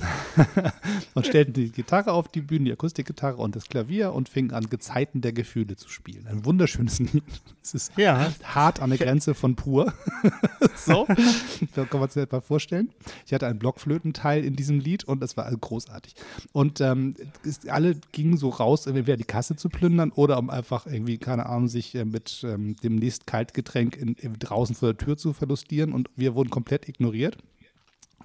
und stellten die Gitarre auf die Bühne, die Akustikgitarre und das Klavier und fingen an, Gezeiten der Gefühle zu spielen. Ein wunderschönes Lied. Es ist ja. hart an der Grenze von pur. so, da kann man sich mal vorstellen. Ich hatte einen Blockflötenteil in diesem Lied und das war großartig. Und ähm, ist, alle gingen so raus, entweder die Kasse zu plündern oder um einfach irgendwie, keine Ahnung, sich äh, mit ähm, dem nächsten Kaltgetränk in, in, draußen vor der Tür zu verlustieren und wir wurden komplett ignoriert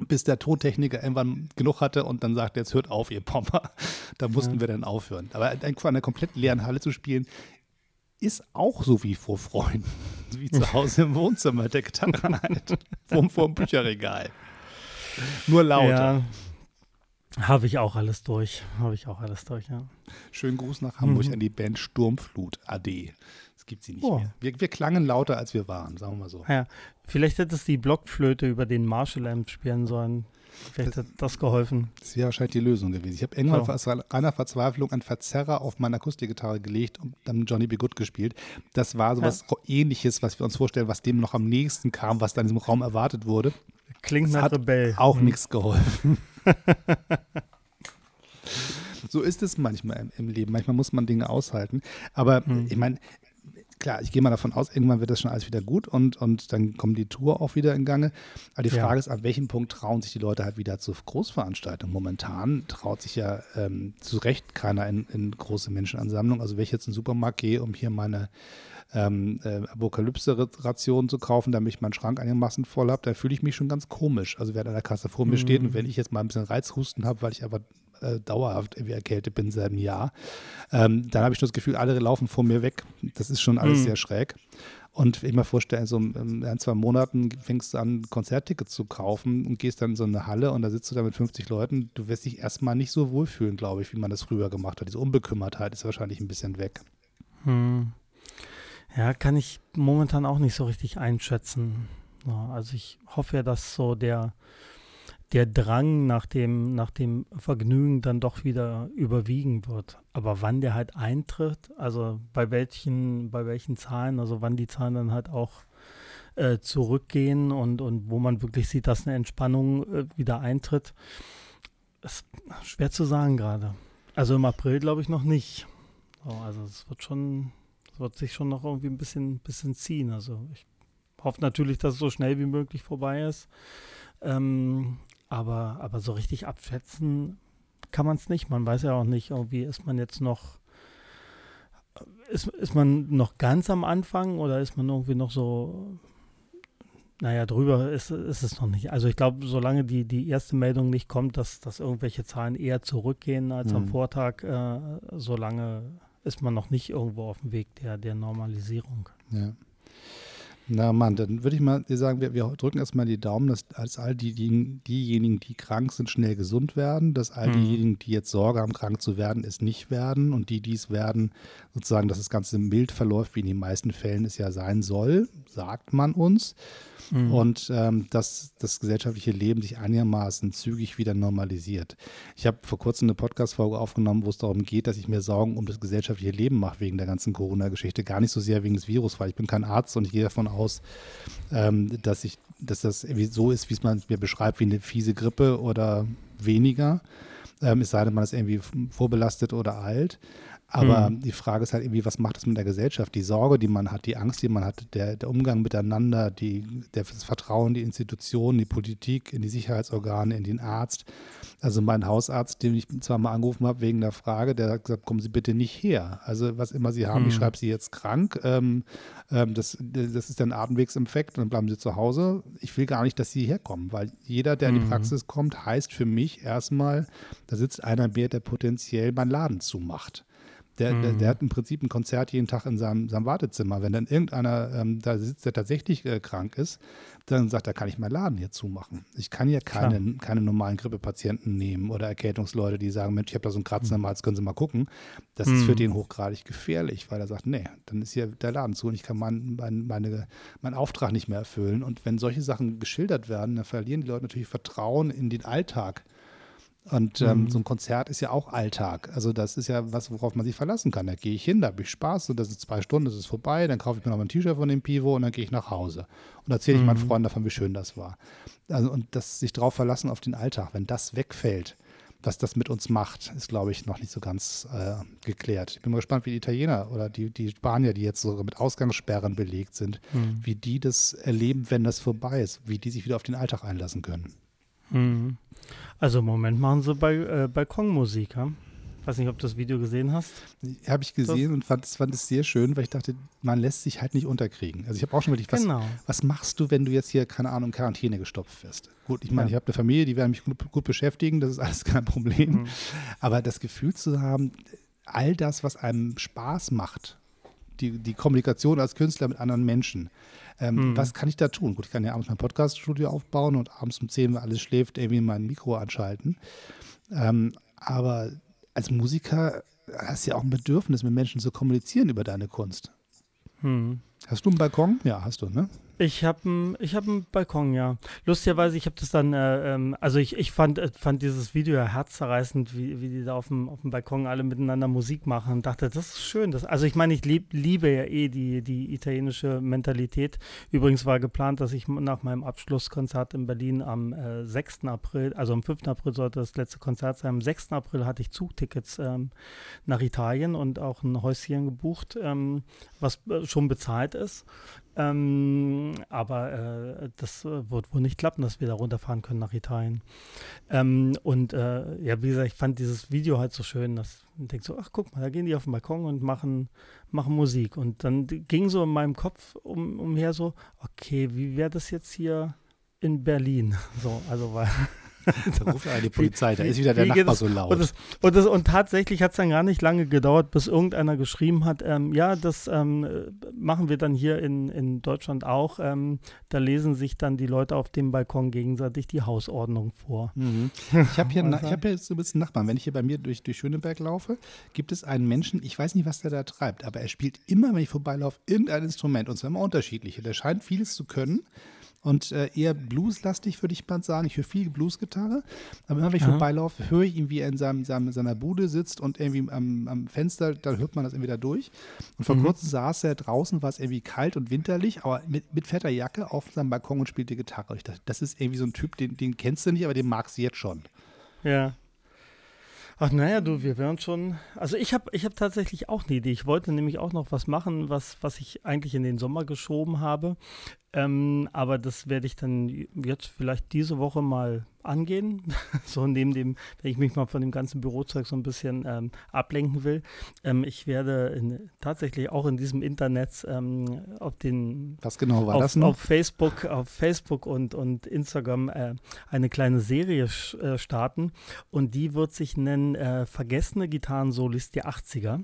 bis der Tontechniker irgendwann genug hatte und dann sagte, jetzt hört auf, ihr Pommer. Da mussten ja. wir dann aufhören. Aber einfach in einer komplett leeren Halle zu spielen, ist auch so wie vor Freunden. Wie zu Hause im Wohnzimmer der Gitarre halt. vor, vor dem Bücherregal. Nur lauter. Ja, Habe ich auch alles durch. Habe ich auch alles durch, ja. Schönen Gruß nach Hamburg mhm. an die Band Sturmflut AD. Es gibt sie nicht oh. mehr. Wir, wir, klangen lauter, als wir waren, sagen wir mal so. Ja, vielleicht hättest du die Blockflöte über den Marshall-Amp spielen sollen. Vielleicht hat das geholfen. Das wäre wahrscheinlich die Lösung gewesen. Ich habe irgendwann so. aus reiner Verzweiflung einen Verzerrer auf meine Akustikgitarre gelegt und dann Johnny B. Good gespielt. Das war so was ja. ähnliches, was wir uns vorstellen, was dem noch am nächsten kam, was dann in diesem Raum erwartet wurde. Klingt nach Rebell. Auch hm. nichts geholfen. so ist es manchmal im, im, Leben. Manchmal muss man Dinge aushalten. Aber hm. ich meine, klar, ich gehe mal davon aus, irgendwann wird das schon alles wieder gut und, und dann kommt die Tour auch wieder in Gange. Aber die Frage ja. ist, an welchem Punkt trauen sich die Leute halt wieder zu Großveranstaltungen? Momentan traut sich ja ähm, zu Recht keiner in, in große Menschenansammlungen. Also wenn ich jetzt in den Supermarkt gehe, um hier meine ähm, äh, Apokalypse-Ration zu kaufen, damit ich meinen Schrank einigermaßen voll habe, da fühle ich mich schon ganz komisch. Also wer an der Kasse vor mir mhm. steht und wenn ich jetzt mal ein bisschen Reizhusten habe, weil ich aber äh, dauerhaft irgendwie erkältet bin seit einem Jahr, ähm, dann habe ich das Gefühl, alle laufen vor mir weg. Das ist schon alles mhm. sehr schräg. Und ich mir vorstellen, so in ein, zwei Monaten fängst du an, Konzerttickets zu kaufen und gehst dann in so eine Halle und da sitzt du da mit 50 Leuten. Du wirst dich erstmal nicht so wohlfühlen, glaube ich, wie man das früher gemacht hat. Diese Unbekümmertheit ist wahrscheinlich ein bisschen weg. Hm. Ja, kann ich momentan auch nicht so richtig einschätzen. Ja, also ich hoffe ja, dass so der, der Drang nach dem, nach dem Vergnügen dann doch wieder überwiegen wird. Aber wann der halt eintritt, also bei welchen, bei welchen Zahlen, also wann die Zahlen dann halt auch äh, zurückgehen und, und wo man wirklich sieht, dass eine Entspannung äh, wieder eintritt, ist schwer zu sagen gerade. Also im April glaube ich noch nicht. So, also es wird schon, wird sich schon noch irgendwie ein bisschen, bisschen ziehen. Also ich hoffe natürlich, dass es so schnell wie möglich vorbei ist. Ähm, aber, aber so richtig abschätzen kann man es nicht. Man weiß ja auch nicht, irgendwie ist man jetzt noch, ist, ist man noch ganz am Anfang oder ist man irgendwie noch so, naja, drüber ist, ist es noch nicht. Also ich glaube, solange die, die erste Meldung nicht kommt, dass, dass irgendwelche Zahlen eher zurückgehen als mhm. am Vortag, äh, solange ist man noch nicht irgendwo auf dem Weg der, der Normalisierung. Ja. Na Mann, dann würde ich mal sagen, wir, wir drücken erstmal die Daumen, dass, dass all die, die, diejenigen, die krank sind, schnell gesund werden, dass all hm. diejenigen, die jetzt Sorge haben, krank zu werden, es nicht werden und die, die es werden, sozusagen, dass das Ganze mild verläuft, wie in den meisten Fällen es ja sein soll, sagt man uns mhm. und ähm, dass das gesellschaftliche Leben sich einigermaßen zügig wieder normalisiert. Ich habe vor kurzem eine Podcast-Folge aufgenommen, wo es darum geht, dass ich mir Sorgen um das gesellschaftliche Leben mache wegen der ganzen Corona-Geschichte. Gar nicht so sehr wegen des Virus, weil ich bin kein Arzt und ich gehe davon aus, ähm, dass ich, dass das so ist, wie es man mir beschreibt, wie eine fiese Grippe oder weniger. Ähm, es sei denn, man ist irgendwie vorbelastet oder alt. Aber mhm. die Frage ist halt irgendwie, was macht das mit der Gesellschaft? Die Sorge, die man hat, die Angst, die man hat, der, der Umgang miteinander, die, der, das Vertrauen in die Institutionen, die Politik, in die Sicherheitsorgane, in den Arzt. Also mein Hausarzt, den ich zwar mal angerufen habe wegen der Frage, der hat gesagt, kommen Sie bitte nicht her. Also was immer Sie haben, mhm. ich schreibe Sie jetzt krank. Ähm, ähm, das, das ist ein Atemwegsinfekt, dann bleiben Sie zu Hause. Ich will gar nicht, dass Sie herkommen, weil jeder, der in die mhm. Praxis kommt, heißt für mich erstmal, da sitzt einer mehr, der potenziell meinen Laden zumacht. Der, mhm. der, der, hat im Prinzip ein Konzert jeden Tag in seinem, seinem Wartezimmer. Wenn dann irgendeiner ähm, da sitzt, der tatsächlich äh, krank ist, dann sagt er, kann ich meinen Laden hier zumachen. Ich kann ja keine, keine normalen Grippepatienten nehmen oder Erkältungsleute, die sagen, Mensch, ich habe da so einen Kratzen mhm. am Hals, können Sie mal gucken. Das mhm. ist für mhm. den hochgradig gefährlich, weil er sagt, nee, dann ist hier der Laden zu und ich kann mein, mein, meine, meinen Auftrag nicht mehr erfüllen. Und wenn solche Sachen geschildert werden, dann verlieren die Leute natürlich Vertrauen in den Alltag. Und ähm, mhm. so ein Konzert ist ja auch Alltag. Also das ist ja was, worauf man sich verlassen kann. Da gehe ich hin, da habe ich Spaß und das ist zwei Stunden, das ist vorbei. Dann kaufe ich mir noch ein T-Shirt von dem Pivo und dann gehe ich nach Hause. Und erzähle ich mhm. meinen Freunden davon, wie schön das war. Also und das sich darauf verlassen auf den Alltag, wenn das wegfällt, was das mit uns macht, ist, glaube ich, noch nicht so ganz äh, geklärt. Ich bin mal gespannt, wie die Italiener oder die, die Spanier, die jetzt so mit Ausgangssperren belegt sind, mhm. wie die das erleben, wenn das vorbei ist, wie die sich wieder auf den Alltag einlassen können. Mhm. Also im Moment machen sie bei äh, Balkonmusik, ja? Weiß nicht, ob du das Video gesehen hast. Habe ich gesehen das? und fand, fand es sehr schön, weil ich dachte, man lässt sich halt nicht unterkriegen. Also ich habe auch schon wirklich, was, genau. was machst du, wenn du jetzt hier, keine Ahnung, Quarantäne gestopft wirst? Gut, ich meine, ja. ich habe eine Familie, die werden mich gut, gut, beschäftigen, das ist alles kein Problem. Mhm. Aber das Gefühl zu haben, all das, was einem Spaß macht, die, die Kommunikation als Künstler mit anderen Menschen, ähm, mhm. Was kann ich da tun? Gut, ich kann ja abends mein Podcast-Studio aufbauen und abends um 10, wenn alles schläft, irgendwie mein Mikro anschalten. Ähm, aber als Musiker hast du ja auch ein Bedürfnis, mit Menschen zu kommunizieren über deine Kunst. Mhm. Hast du einen Balkon? Ja, hast du, ne? Ich habe einen hab Balkon, ja. Lustigerweise, ich habe das dann, äh, ähm, also ich, ich fand, äh, fand dieses Video ja herzzerreißend, wie, wie die da auf dem, auf dem Balkon alle miteinander Musik machen und dachte, das ist schön. Das, also ich meine, ich lieb, liebe ja eh die, die italienische Mentalität. Übrigens war geplant, dass ich nach meinem Abschlusskonzert in Berlin am äh, 6. April, also am 5. April sollte das letzte Konzert sein. Am 6. April hatte ich Zugtickets ähm, nach Italien und auch ein Häuschen gebucht, ähm, was äh, schon bezahlt ist. Ähm, aber äh, das äh, wird wohl nicht klappen, dass wir da runterfahren können nach Italien. Ähm, und äh, ja, wie gesagt, ich fand dieses Video halt so schön, dass ich denke so, ach guck mal, da gehen die auf den Balkon und machen, machen Musik. Und dann ging so in meinem Kopf um, umher so, okay, wie wäre das jetzt hier in Berlin? So, also weil da ruft einer die Polizei, da ist wieder der Nachbar so laut. Und, das, und, das, und tatsächlich hat es dann gar nicht lange gedauert, bis irgendeiner geschrieben hat, ähm, ja, das ähm, machen wir dann hier in, in Deutschland auch. Ähm, da lesen sich dann die Leute auf dem Balkon gegenseitig die Hausordnung vor. Mhm. Ich habe hier, hab hier so ein bisschen Nachbarn. Wenn ich hier bei mir durch, durch Schöneberg laufe, gibt es einen Menschen, ich weiß nicht, was der da treibt, aber er spielt immer, wenn ich vorbeilaufe, irgendein Instrument und zwar immer unterschiedliche. Der scheint vieles zu können und äh, eher blueslastig, würde ich mal sagen. Ich höre viel Bluesgitarre, aber immer wenn ich vorbeilaufe, höre ich ihn, wie er in seinem, seinem, seiner Bude sitzt und irgendwie am, am Fenster, dann hört man das irgendwie da durch. Und vor mhm. kurzem saß er draußen, war es irgendwie kalt und winterlich, aber mit, mit fetter Jacke auf seinem Balkon und spielte Gitarre. Ich dachte, das ist irgendwie so ein Typ, den, den kennst du nicht, aber den magst du jetzt schon. Ja. Ach naja, du, wir werden schon. Also ich habe ich hab tatsächlich auch eine Idee. Ich wollte nämlich auch noch was machen, was, was ich eigentlich in den Sommer geschoben habe. Ähm, aber das werde ich dann jetzt vielleicht diese Woche mal angehen. so neben dem, wenn ich mich mal von dem ganzen Bürozeug so ein bisschen ähm, ablenken will. Ähm, ich werde in, tatsächlich auch in diesem Internet ähm, auf den Was genau war auf, das noch? auf Facebook, auf Facebook und, und Instagram äh, eine kleine Serie äh, starten und die wird sich nennen äh, Vergessene Gitarrensolis der 80er.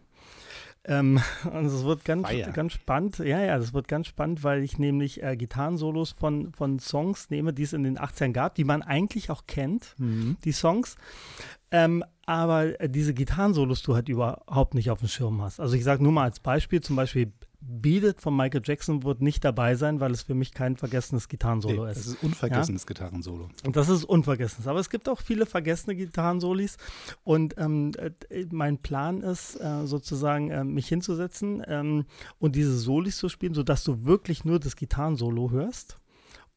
Ähm, und es wird ganz, ganz spannend. Ja, ja, das wird ganz spannend, weil ich nämlich äh, Gitarrensolos von, von Songs nehme, die es in den 80ern gab, die man eigentlich auch kennt, mhm. die Songs. Ähm, aber äh, diese Gitarrensolos du halt überhaupt nicht auf dem Schirm hast. Also ich sage nur mal als Beispiel, zum Beispiel Beat von Michael Jackson wird nicht dabei sein, weil es für mich kein vergessenes Gitarrensolo nee, ist. Das ist unvergessenes ja? Gitarrensolo. Und das ist unvergessenes. Aber es gibt auch viele vergessene Gitarrensolis. Und ähm, äh, mein Plan ist äh, sozusagen, äh, mich hinzusetzen ähm, und diese Solis zu spielen, sodass du wirklich nur das Gitarrensolo hörst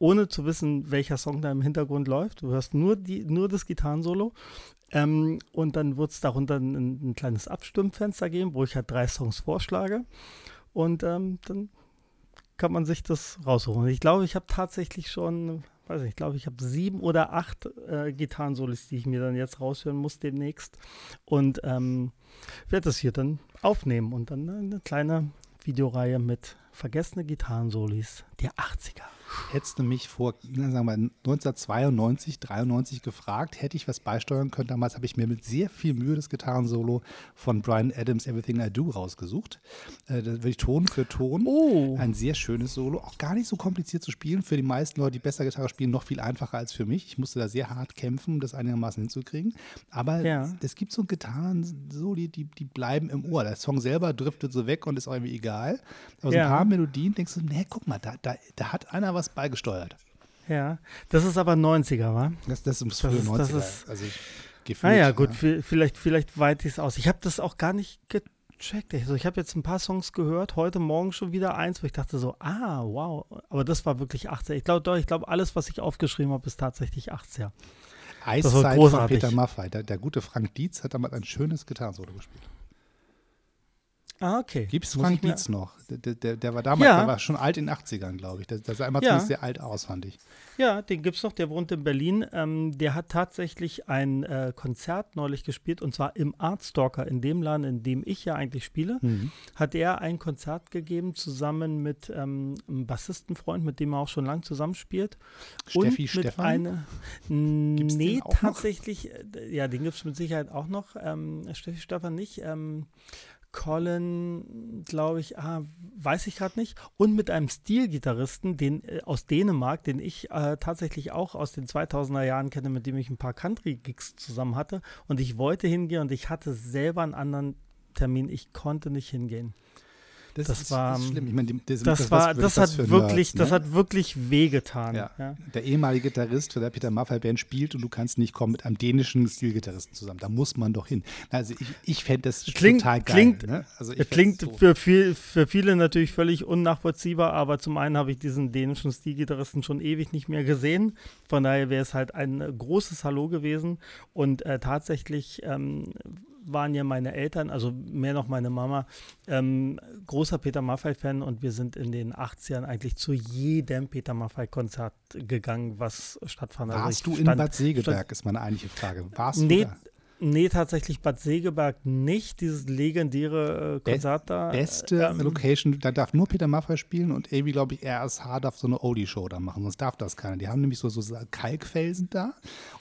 ohne zu wissen, welcher Song da im Hintergrund läuft. Du hörst nur, die, nur das Gitarrensolo Ähm, und dann wird es darunter ein, ein, kleines Abstimmfenster geben, wo ich halt drei Songs vorschlage. Und ähm, dann kann man sich das raussuchen. Ich glaube, ich habe tatsächlich schon, weiß nicht, ich glaube, ich habe sieben oder acht äh, Gitarrensolis, die ich mir dann jetzt raushören muss demnächst. Und ähm, werde das hier dann aufnehmen und dann eine kleine Videoreihe mit vergessene Gitarrensolis der 80er. Hättest du mich vor, sagen wir mal, 1992, 93 gefragt, hätte ich was beisteuern können. Damals habe ich mir mit sehr viel Mühe das Gitarrensolo von Brian Adams Everything I Do rausgesucht. Äh, das will ich Ton für Ton. Oh. Ein sehr schönes Solo. Auch gar nicht so kompliziert zu spielen. Für die meisten Leute, die besser Gitarre spielen, noch viel einfacher als für mich. Ich musste da sehr hart kämpfen, um das einigermaßen hinzukriegen. Aber ja. es gibt so Gitarrensoli, die, die bleiben im Ohr. Der Song selber driftet so weg und ist auch irgendwie egal. Aber so ja. ein paar Melodien denkst du, nee, guck mal, da, da, da hat einer was beigesteuert. Ja, das ist aber 90er, wa? Das, das ist frühe 90er. Das ist, also gefühlt, ah ja, gut, ja. vielleicht, vielleicht weite ich es aus. Ich habe das auch gar nicht gecheckt. Also ich habe jetzt ein paar Songs gehört, heute Morgen schon wieder eins, wo ich dachte so, ah, wow. Aber das war wirklich 80er. Ich glaube, ich glaube, alles, was ich aufgeschrieben habe, ist tatsächlich 80er. Eiszeit von Peter Maffay. Der, der, gute Frank Dietz hat damals ein schönes Gitarrensolo gespielt. Ah, okay. Gibt es Frank Dietz noch? Der, der, der, war damals, ja. der war schon alt in den 80ern, glaube ich. Der, der sah immer ja. sehr alt aus, fand ich. Ja, den gibt es noch, der wohnt in Berlin. Ähm, der hat tatsächlich ein äh, Konzert neulich gespielt und zwar im Artstalker, in dem Laden, in dem ich ja eigentlich spiele. Mhm. Hat er ein Konzert gegeben, zusammen mit ähm, einem Bassistenfreund, mit dem er auch schon lange zusammenspielt. Steffi und Stefan? Eine, nee, tatsächlich, noch? Äh, ja, den gibt es mit Sicherheit auch noch. Ähm, Steffi Stefan nicht. Ähm, Colin, glaube ich, ah, weiß ich gerade nicht, und mit einem Stilgitarristen, den äh, aus Dänemark, den ich äh, tatsächlich auch aus den 2000er Jahren kenne, mit dem ich ein paar Country-Gigs zusammen hatte. Und ich wollte hingehen und ich hatte selber einen anderen Termin. Ich konnte nicht hingehen. Das, das ist, war, ist schlimm. Ich meine, das, das, war, das, das hat wirklich, Nerds, ne? das hat wirklich wehgetan. Ja. ja. Der ehemalige Gitarrist für der Peter Maffay Band spielt und du kannst nicht kommen mit einem dänischen Stilgitarristen zusammen. Da muss man doch hin. Also ich, ich fände das klingt, total geil. Klingt, ne? also klingt so. für, viel, für viele natürlich völlig unnachvollziehbar, aber zum einen habe ich diesen dänischen Stilgitarristen schon ewig nicht mehr gesehen. Von daher wäre es halt ein großes Hallo gewesen und äh, tatsächlich ähm, waren ja meine Eltern, also mehr noch meine Mama, ähm, großer Peter Maffay-Fan und wir sind in den 80ern eigentlich zu jedem Peter Maffay-Konzert gegangen, was stattfand. Also Warst also du stand, in Bad Segeberg, stand, ist meine eigentliche Frage. Warst nee, du da? Nee, tatsächlich Bad Segeberg nicht, dieses legendäre äh, Konzert da. Beste ähm, Location, da darf nur Peter Maffay spielen und irgendwie, glaube ich, RSH darf so eine Oldie-Show da machen, sonst darf das keiner. Die haben nämlich so, so Kalkfelsen da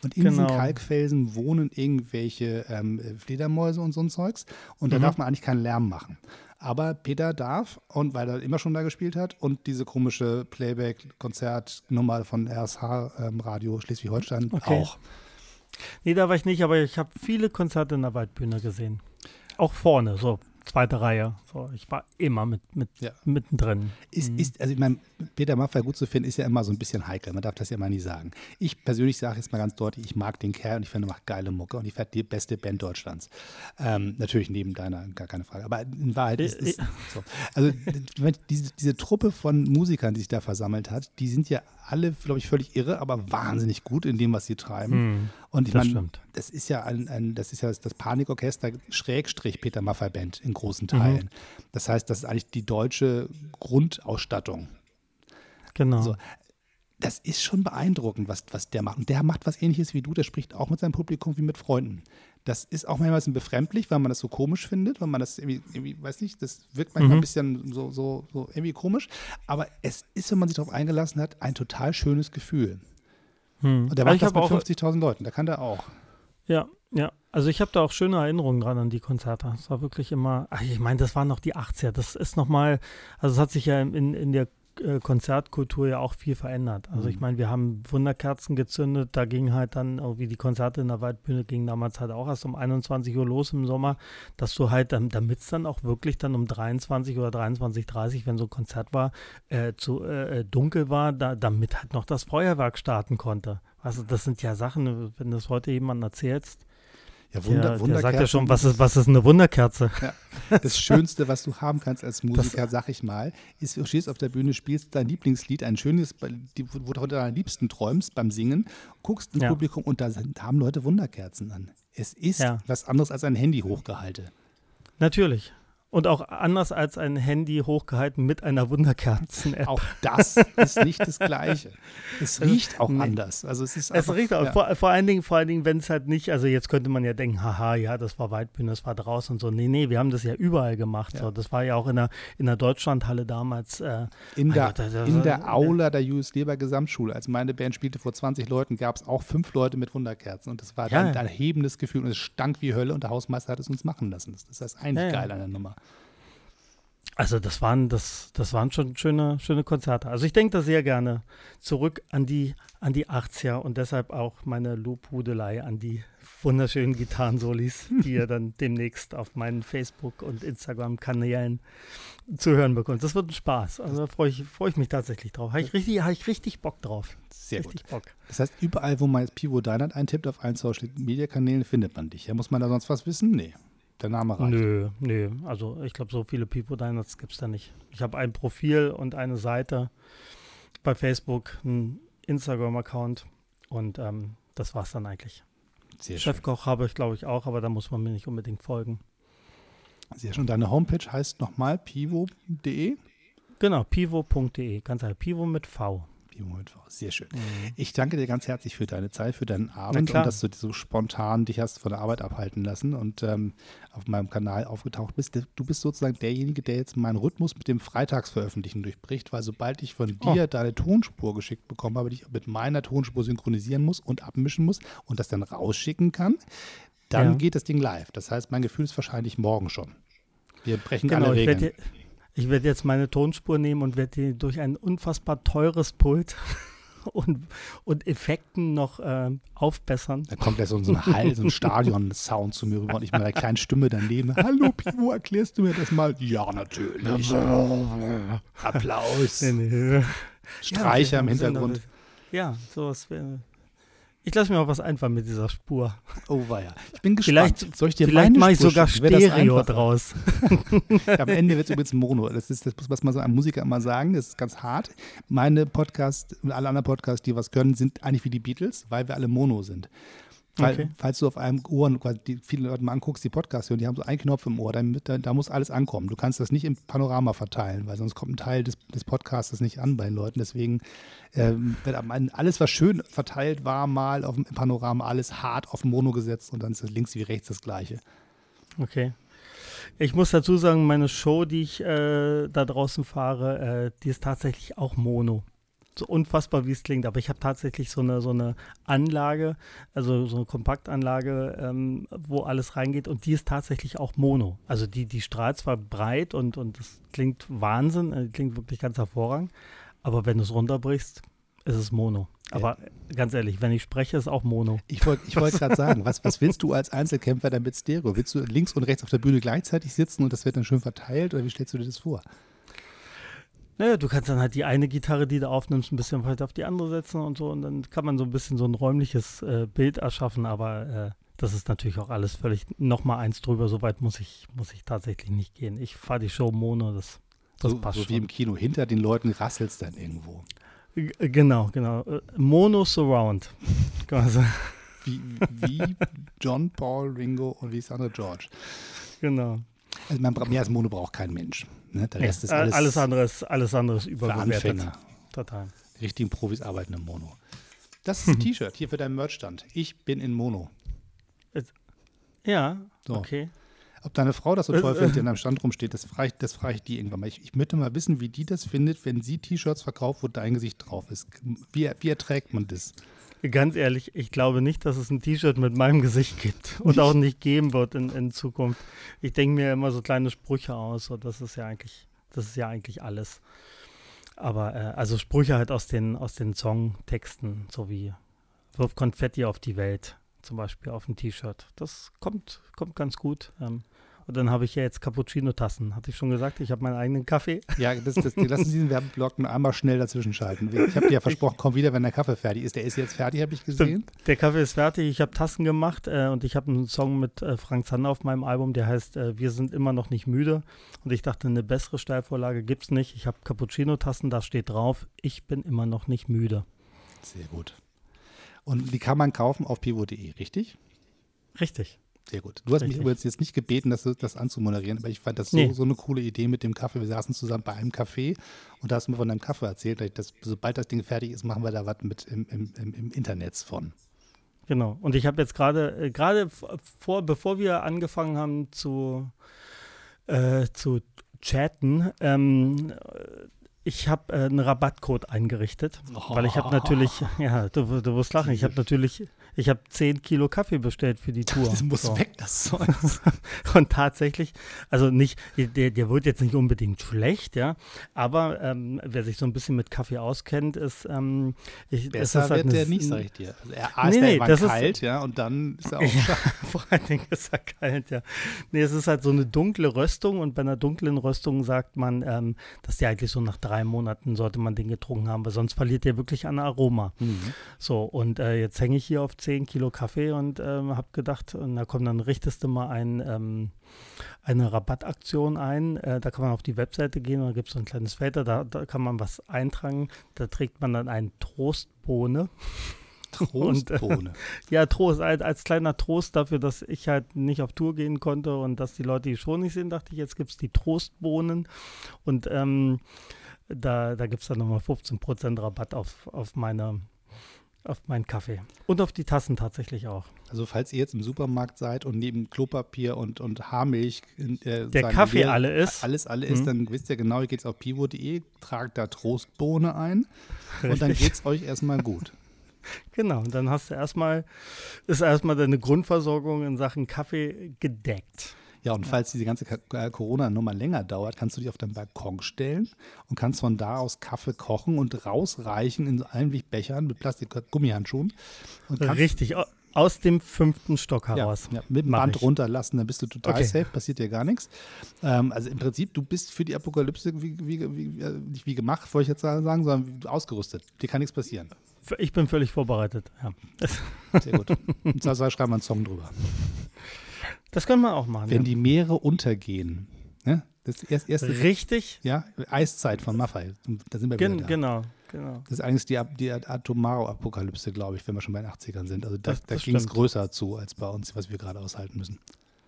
und in genau. diesen Kalkfelsen wohnen irgendwelche ähm, Fledermäuse und so ein Zeugs und da mhm. darf man eigentlich keinen Lärm machen. Aber Peter darf, und weil er immer schon da gespielt hat, und diese komische Playback-Konzertnummer von RSH ähm, Radio Schleswig-Holstein okay. auch. Nee, da war ich nicht, aber ich habe viele Konzerte in der Waldbühne gesehen. Auch vorne, so zweite Reihe. So, ich war immer mit, mit ja. mittendrin. Ist, mhm. ist, also ich meine, Peter Maffay gut zu finden, ist ja immer so ein bisschen heikel. Man darf das ja mal nie sagen. Ich persönlich sage jetzt mal ganz deutlich, ich mag den Kerl und ich finde, er macht geile Mucke und ich fand die beste Band Deutschlands. Ähm, natürlich neben deiner, gar keine Frage. Aber in Wahrheit ist es so. Also diese, diese Truppe von Musikern, die sich da versammelt hat, die sind ja alle, glaube ich, völlig irre, aber wahnsinnig gut in dem, was sie treiben. Hm, und ich meine, das ist ja ein, ein, das ist ja das Panikorchester Schrägstrich Peter Maffay Band in großen. Teilen. Mhm. Das heißt, das ist eigentlich die deutsche Grundausstattung. Genau. So, das ist schon beeindruckend, was, was der macht. Und der macht was ähnliches wie du, der spricht auch mit seinem Publikum wie mit Freunden. Das ist auch manchmal ein bisschen befremdlich, weil man das so komisch findet, weil man das irgendwie, irgendwie weiß nicht, das wirkt manchmal mhm. ein bisschen so, so, so irgendwie komisch. Aber es ist, wenn man sich darauf eingelassen hat, ein total schönes Gefühl. Hm. Und der macht das mit 50.000 Leuten, da kann der auch. Ja, ja. Also ich habe da auch schöne Erinnerungen dran an die Konzerte. Es war wirklich immer, ach, ich meine, das waren noch die 80er. Das ist nochmal, also es hat sich ja in, in der Konzertkultur ja auch viel verändert. Also mhm. ich meine, wir haben Wunderkerzen gezündet, da ging halt dann, auch wie die Konzerte in der Waldbühne gingen damals halt auch erst um 21 Uhr los im Sommer, dass du halt, damit es dann auch wirklich dann um 23 oder 23.30 wenn so ein Konzert war, äh, zu äh, äh, dunkel war, da, damit halt noch das Feuerwerk starten konnte. Also das sind ja Sachen, wenn du das heute jemandem erzählst, ja, Wunder, der, der sagt ja schon, was ist, was ist eine Wunderkerze? Ja, das Schönste, was du haben kannst als Musiker, das, sag ich mal, ist, du stehst auf der Bühne, spielst dein Lieblingslied, ein schönes, wo du heute deiner Liebsten träumst beim Singen, guckst ins ja. Publikum und da sind, haben Leute Wunderkerzen an. Es ist ja. was anderes als ein Handy hochgehalte. Natürlich. Und auch anders als ein Handy hochgehalten mit einer Wunderkerzen-App. Auch das ist nicht das Gleiche. Es also, riecht auch nee. anders. Also es ist einfach, es riecht auch. Ja. Vor, vor, allen Dingen, vor allen Dingen, wenn es halt nicht, also jetzt könnte man ja denken, haha, ja, das war Weitbühne, das war draußen und so. Nee, nee, wir haben das ja überall gemacht. Ja. So. Das war ja auch in der, in der Deutschlandhalle damals. Äh, in der, Gott, also, in der Aula der US Leber Gesamtschule, als meine Band spielte vor 20 Leuten, gab es auch fünf Leute mit Wunderkerzen. Und das war ja. ein erhebendes Gefühl und es stank wie Hölle und der Hausmeister hat es uns machen lassen. Das ist das eigentlich geil an der Nummer. Also das waren, das, das waren schon schöne, schöne Konzerte. Also ich denke da sehr gerne zurück an die, an die 80er und deshalb auch meine Lobhudelei an die wunderschönen Gitarrensolis, die ihr dann demnächst auf meinen Facebook- und Instagram-Kanälen zu hören bekommt. Das wird ein Spaß. Also da freue ich, freu ich mich tatsächlich drauf. Habe ich, richtig, hab ich richtig Bock drauf. Sehr richtig gut. Bock. Das heißt, überall, wo man jetzt Pivo Deinert eintippt auf allen Social-Media-Kanälen, findet man dich. Ja, muss man da sonst was wissen? Nee der Name reicht. Nö, nö. Also ich glaube, so viele People Dynats gibt es da nicht. Ich habe ein Profil und eine Seite bei Facebook, einen Instagram-Account und ähm, das war es dann eigentlich. Sehr Chefkoch schön. habe ich, glaube ich, auch, aber da muss man mir nicht unbedingt folgen. Sehr schön. Deine Homepage heißt nochmal pivo.de? Genau, pivo.de. Ganz einfach. Pivo mit V. Sehr schön. Mhm. Ich danke dir ganz herzlich für deine Zeit, für deinen Abend und dass du so spontan dich hast von der Arbeit abhalten lassen und ähm, auf meinem Kanal aufgetaucht bist. Du bist sozusagen derjenige, der jetzt meinen Rhythmus mit dem Freitagsveröffentlichen durchbricht, weil sobald ich von dir oh. deine Tonspur geschickt bekomme, habe, ich mit meiner Tonspur synchronisieren muss und abmischen muss und das dann rausschicken kann, dann ja. geht das Ding live. Das heißt, mein Gefühl ist wahrscheinlich morgen schon. Wir brechen genau, alle Regeln. Ich werde jetzt meine Tonspur nehmen und werde die durch ein unfassbar teures Pult und, und Effekten noch äh, aufbessern. Da kommt ja so, so ein Hall, so ein Stadion-Sound zu mir rüber und ich mit einer kleinen Stimme daneben. Hallo Pivo, erklärst du mir das mal? Ja, natürlich. Applaus. Streicher ja, im Hintergrund. Ja, sowas wäre ich lasse mir auch was einfallen mit dieser Spur. Oh weia. Ich bin gespannt. Vielleicht, Soll ich dir vielleicht mache ich sogar Stereo draus. ja, am Ende wird es übrigens Mono. Das ist das, was man so einem Musiker immer sagen. Das ist ganz hart. Meine Podcasts und alle anderen Podcasts, die was können, sind eigentlich wie die Beatles, weil wir alle Mono sind. Weil, okay. falls du auf einem Ohr, die viele Leute mal anguckst, die Podcasts hören, die haben so einen Knopf im Ohr, da, da, muss alles ankommen. Du kannst das nicht im Panorama verteilen, weil sonst kommt ein Teil des, des Podcasts nicht an bei den Leuten. Deswegen ähm, wird alles, was schön verteilt war, mal auf dem Panorama, alles hart auf Mono gesetzt und dann ist das links wie rechts das Gleiche. Okay. Ich muss dazu sagen, meine Show, die ich äh, da draußen fahre, äh, die ist tatsächlich auch Mono so unfassbar, wie es klingt, aber ich habe tatsächlich so eine, so eine Anlage, also so eine Kompaktanlage, ähm, wo alles reingeht und die ist tatsächlich auch Mono. Also die, die strahlt zwar breit und, und das klingt Wahnsinn, äh, klingt wirklich ganz hervorragend, aber wenn du es runterbrichst, ist es Mono. Aber ja. ganz ehrlich, wenn ich spreche, ist auch Mono. Ich wollte ich wollt gerade sagen, was, was willst du als Einzelkämpfer damit Stereo? Willst du links und rechts auf der Bühne gleichzeitig sitzen und das wird dann schön verteilt oder wie stellst du dir das vor? Naja, du kannst dann halt die eine Gitarre, die du aufnimmst, ein bisschen weiter auf die andere setzen und so. Und dann kann man so ein bisschen so ein räumliches äh, Bild erschaffen. Aber äh, das ist natürlich auch alles völlig nochmal eins drüber. So weit muss ich, muss ich tatsächlich nicht gehen. Ich fahre die Show Mono, das, das so, passt so schon. wie im Kino. Hinter den Leuten rasselt es dann irgendwo. G genau, genau. Äh, Mono Surround. wie, wie John, Paul, Ringo und wie ist andere George. Genau. Also man, mehr als Mono braucht kein Mensch. Ne? Der Rest ja, ist alles, alles andere ist alles andere ist überbewertet. Für Anfänger. Total. Die richtigen Profis arbeiten im Mono. Das ist ein T-Shirt hier für deinen Merchstand. Ich bin in Mono. Ja, so. okay. Ob deine Frau das so toll findet, die an deinem Stand rumsteht, das frage ich, frag ich die irgendwann mal. Ich, ich möchte mal wissen, wie die das findet, wenn sie T-Shirts verkauft, wo dein Gesicht drauf ist. Wie, wie erträgt man das? Ganz ehrlich, ich glaube nicht, dass es ein T-Shirt mit meinem Gesicht gibt und auch nicht geben wird in, in Zukunft. Ich denke mir immer so kleine Sprüche aus und das ist ja eigentlich, das ist ja eigentlich alles. Aber äh, also Sprüche halt aus den, aus den Songtexten, so wie Wirf Konfetti auf die Welt, zum Beispiel auf ein T-Shirt. Das kommt, kommt ganz gut. Ähm, und dann habe ich ja jetzt Cappuccino-Tassen. Hatte ich schon gesagt, ich habe meinen eigenen Kaffee. Ja, das, das, lassen Sie diesen Werbeblock einmal schnell dazwischen schalten. Ich habe dir ja versprochen, komm wieder, wenn der Kaffee fertig ist. Der ist jetzt fertig, habe ich gesehen. Der Kaffee ist fertig. Ich habe Tassen gemacht äh, und ich habe einen Song mit äh, Frank Zander auf meinem Album, der heißt äh, Wir sind immer noch nicht müde. Und ich dachte, eine bessere Steilvorlage gibt es nicht. Ich habe Cappuccino-Tassen, da steht drauf, ich bin immer noch nicht müde. Sehr gut. Und die kann man kaufen auf pivo.de, richtig? Richtig. Sehr gut. Du hast Richtig. mich übrigens jetzt nicht gebeten, das, das anzumoderieren, aber ich fand das so, Nee. so eine coole Idee mit dem Kaffee. Wir saßen zusammen bei einem Café und da hast du mir von deinem Kaffee erzählt. Dass, sobald das Ding fertig ist, machen wir da was mit im, im, im, Internet von. Genau. Und ich habe jetzt gerade, äh, gerade vor, bevor wir angefangen haben zu, äh, zu chatten, ähm, äh, ich habe äh, einen Rabattcode eingerichtet, weil ich habe natürlich, ja, du, du wirst lachen, ich habe natürlich, ich habe 10 Kilo Kaffee bestellt für die Tour. Das muss So. weg, das Zeug. Und tatsächlich, also nicht, der, der wird jetzt nicht unbedingt schlecht, ja, aber ähm, wer sich so ein bisschen mit Kaffee auskennt, ist, ähm, ich, es Besser ist halt wird eine- der nicht, sag ich dir. Also er A Nee, ist nee, ist- kalt, ja, und dann ist er auch Ja, vor allen Dingen ist er kalt, ja. Nee, es ist halt so eine dunkle Röstung und bei einer dunklen Röstung sagt man, ähm, dass die eigentlich so nach drei Monaten sollte man den getrunken haben, weil sonst verliert der wirklich an Aroma. Mhm. So, und äh, jetzt hänge ich hier auf 10 Kilo Kaffee und ähm, habe gedacht, und da kommt dann richtest du mal ein, ähm, eine Rabattaktion ein. Äh, da kann man auf die Webseite gehen und da gibt es so ein kleines Feld, da, da kann man was eintragen. Da trägt man dann einen Trostbohne. Trostbohne. Ja, Trost, als, als kleiner Trost dafür, dass ich halt nicht auf Tour gehen konnte und dass die Leute die schon nicht sehen, dachte ich, jetzt gibt es die Trostbohnen und ähm, da, da gibt es dann nochmal 15% Rabatt auf, auf, meine, auf meinen Kaffee. Und auf die Tassen tatsächlich auch. Also falls ihr jetzt im Supermarkt seid und neben Klopapier und, und Haarmilch äh, Der Kaffee wir, alle ist. alles alle ist, Mhm. dann wisst ihr genau, ihr geht auf pivo.de, tragt da Trostbohne ein und dann Richtig. geht es euch erstmal gut. Genau, und dann hast du erstmal, ist erstmal deine Grundversorgung in Sachen Kaffee gedeckt. Ja, und falls diese ganze äh, Corona-Nummer länger dauert, kannst du dich auf den Balkon stellen und kannst von da aus Kaffee kochen und rausreichen in so Einwegbechern mit Plastik-Gummihandschuhen. Richtig, au- aus dem fünften Stock Ja, heraus. ja, mit dem Mach Band ich. runterlassen, dann bist du total Okay. safe, passiert dir gar nichts. Ähm, also im Prinzip, du bist für die Apokalypse wie, wie, wie, äh, nicht wie gemacht, wollte ich jetzt sagen, sondern ausgerüstet. Dir kann nichts passieren. Ich bin völlig vorbereitet. Ja. Sehr gut. Und da schreiben wir einen Song drüber. Das können wir auch machen. Wenn ja. die Meere untergehen, ne? das erst, erste, Richtig, ja, Eiszeit von Maffei, da sind wir wieder gen, da. genau, genau. Das ist eigentlich die, die Atomaro-Apokalypse, glaube ich, wenn wir schon bei den 80ern sind. Also da, Das- da ging es größer zu, als bei uns, was wir gerade aushalten müssen.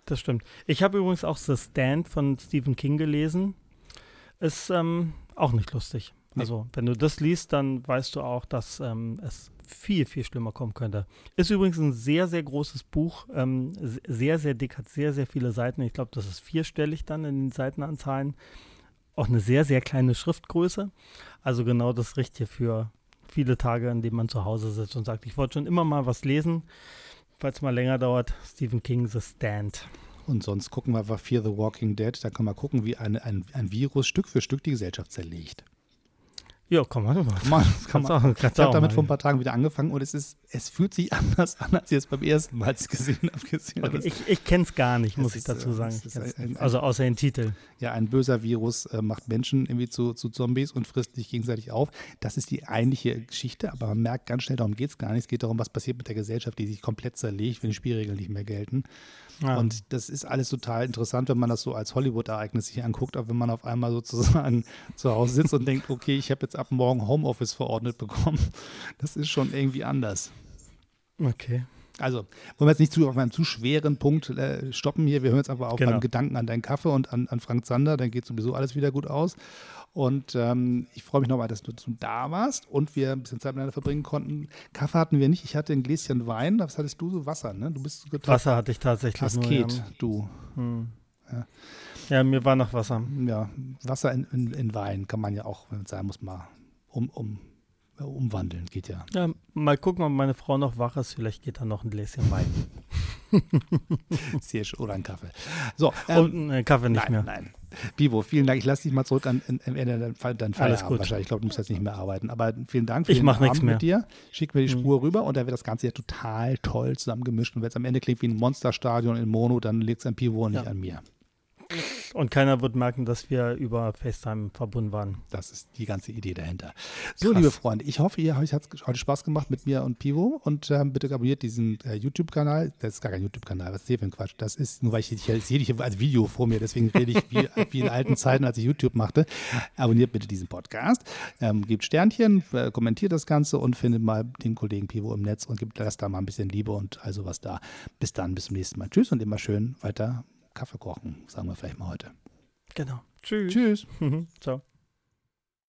Das stimmt. Ich habe übrigens auch The Stand von Stephen King gelesen. Ist ähm, auch nicht lustig. Nee. Also, wenn du das liest, dann weißt du auch, dass ähm, es viel, viel schlimmer kommen könnte. Ist übrigens ein sehr, sehr großes Buch. Ähm, sehr, sehr dick, hat sehr, sehr viele Seiten. Ich glaube, das ist vierstellig dann in den Seitenanzahlen. Auch eine sehr, sehr kleine Schriftgröße. Also genau das Richtige für viele Tage, in denen man zu Hause sitzt und sagt, ich wollte schon immer mal was lesen. Falls es mal länger dauert, Stephen King The Stand. Und sonst gucken wir einfach Fear the Walking Dead. Da können wir gucken, wie eine, ein, ein Virus Stück für Stück die Gesellschaft zerlegt. Ja, komm mal. Kann man, kann man. auch, Ich habe damit mal. vor ein paar Tagen wieder angefangen und es ist, es fühlt sich anders an, als ich es beim ersten Mal gesehen habe. Gesehen. Okay, ich ich kenne es gar nicht, muss ich dazu äh, sagen. ein- ein- also außer den Titel. Ja, ein böser Virus äh, macht Menschen irgendwie zu, zu Zombies und frisst sich gegenseitig auf. Das ist die eigentliche Geschichte, aber man merkt ganz schnell, darum geht es gar nicht. Es geht darum, was passiert mit der Gesellschaft, die sich komplett zerlegt, wenn die Spielregeln nicht mehr gelten. Ja. Und das ist alles total interessant, wenn man das so als Hollywood-Ereignis sich anguckt, aber wenn man auf einmal sozusagen zu Hause sitzt und denkt, okay, ich habe jetzt ab morgen Homeoffice verordnet bekommen, das ist schon irgendwie anders. okay. Also, wollen wir jetzt nicht zu, auf einem zu schweren Punkt äh, stoppen hier. Wir hören jetzt einfach auf Genau. beim Gedanken an deinen Kaffee und an, an Frank Zander. Dann geht sowieso alles wieder gut aus. Und ähm, ich freue mich nochmal, dass du da warst und wir ein bisschen Zeit miteinander verbringen konnten. Kaffee hatten wir nicht. Ich hatte ein Gläschen Wein. Was hattest du? So Wasser, ne? Du bist total Wasser hatte ich tatsächlich nur. Asket, Ja. du. Hm. Ja. ja, mir war nach Wasser. Ja, Wasser in, in, in Wein kann man ja auch, wenn es sein muss, mal um, um, umwandeln. Geht ja. Ja, mal gucken, ob meine Frau noch wach ist. Vielleicht geht da noch ein Gläschen Wein. Sehr schön. Oder ein Kaffee. So, Und ähm, äh, Kaffee nicht nein, mehr. nein. Bivo, vielen Dank. Ich lasse dich mal zurück an, an, an, deinen Feierabend Alles gut. wahrscheinlich. Ich glaube, du musst jetzt nicht mehr arbeiten. Aber vielen Dank für Ich den Abend mehr. mit dir. Schick mir die Hm. Spur rüber und dann wird das Ganze ja total toll zusammengemischt. Und wenn es am Ende klingt wie ein Monsterstadion in Mono, dann liegt es an Pivo und nicht Ja. an mir. Und keiner wird merken, dass wir über FaceTime verbunden waren. Das ist die ganze Idee dahinter. So, Krass. liebe Freunde, ich hoffe, ihr hat heute Spaß gemacht mit mir und Pivo und ähm, bitte abonniert diesen äh, YouTube-Kanal. Das ist gar kein YouTube-Kanal, was ist hier für ein Quatsch? Das ist nur, weil ich, ich, ich sehe dich als Video vor mir, deswegen rede ich wie, wie in alten Zeiten, als ich YouTube machte. Abonniert bitte diesen Podcast, ähm, gebt Sternchen, äh, kommentiert das Ganze und findet mal den Kollegen Pivo im Netz und gibt Rest da mal ein bisschen Liebe und also was da. Bis dann, bis zum nächsten Mal. Tschüss und immer schön weiter Kaffee kochen, sagen wir vielleicht mal heute. Genau. Tschüss. Tschüss. Ciao.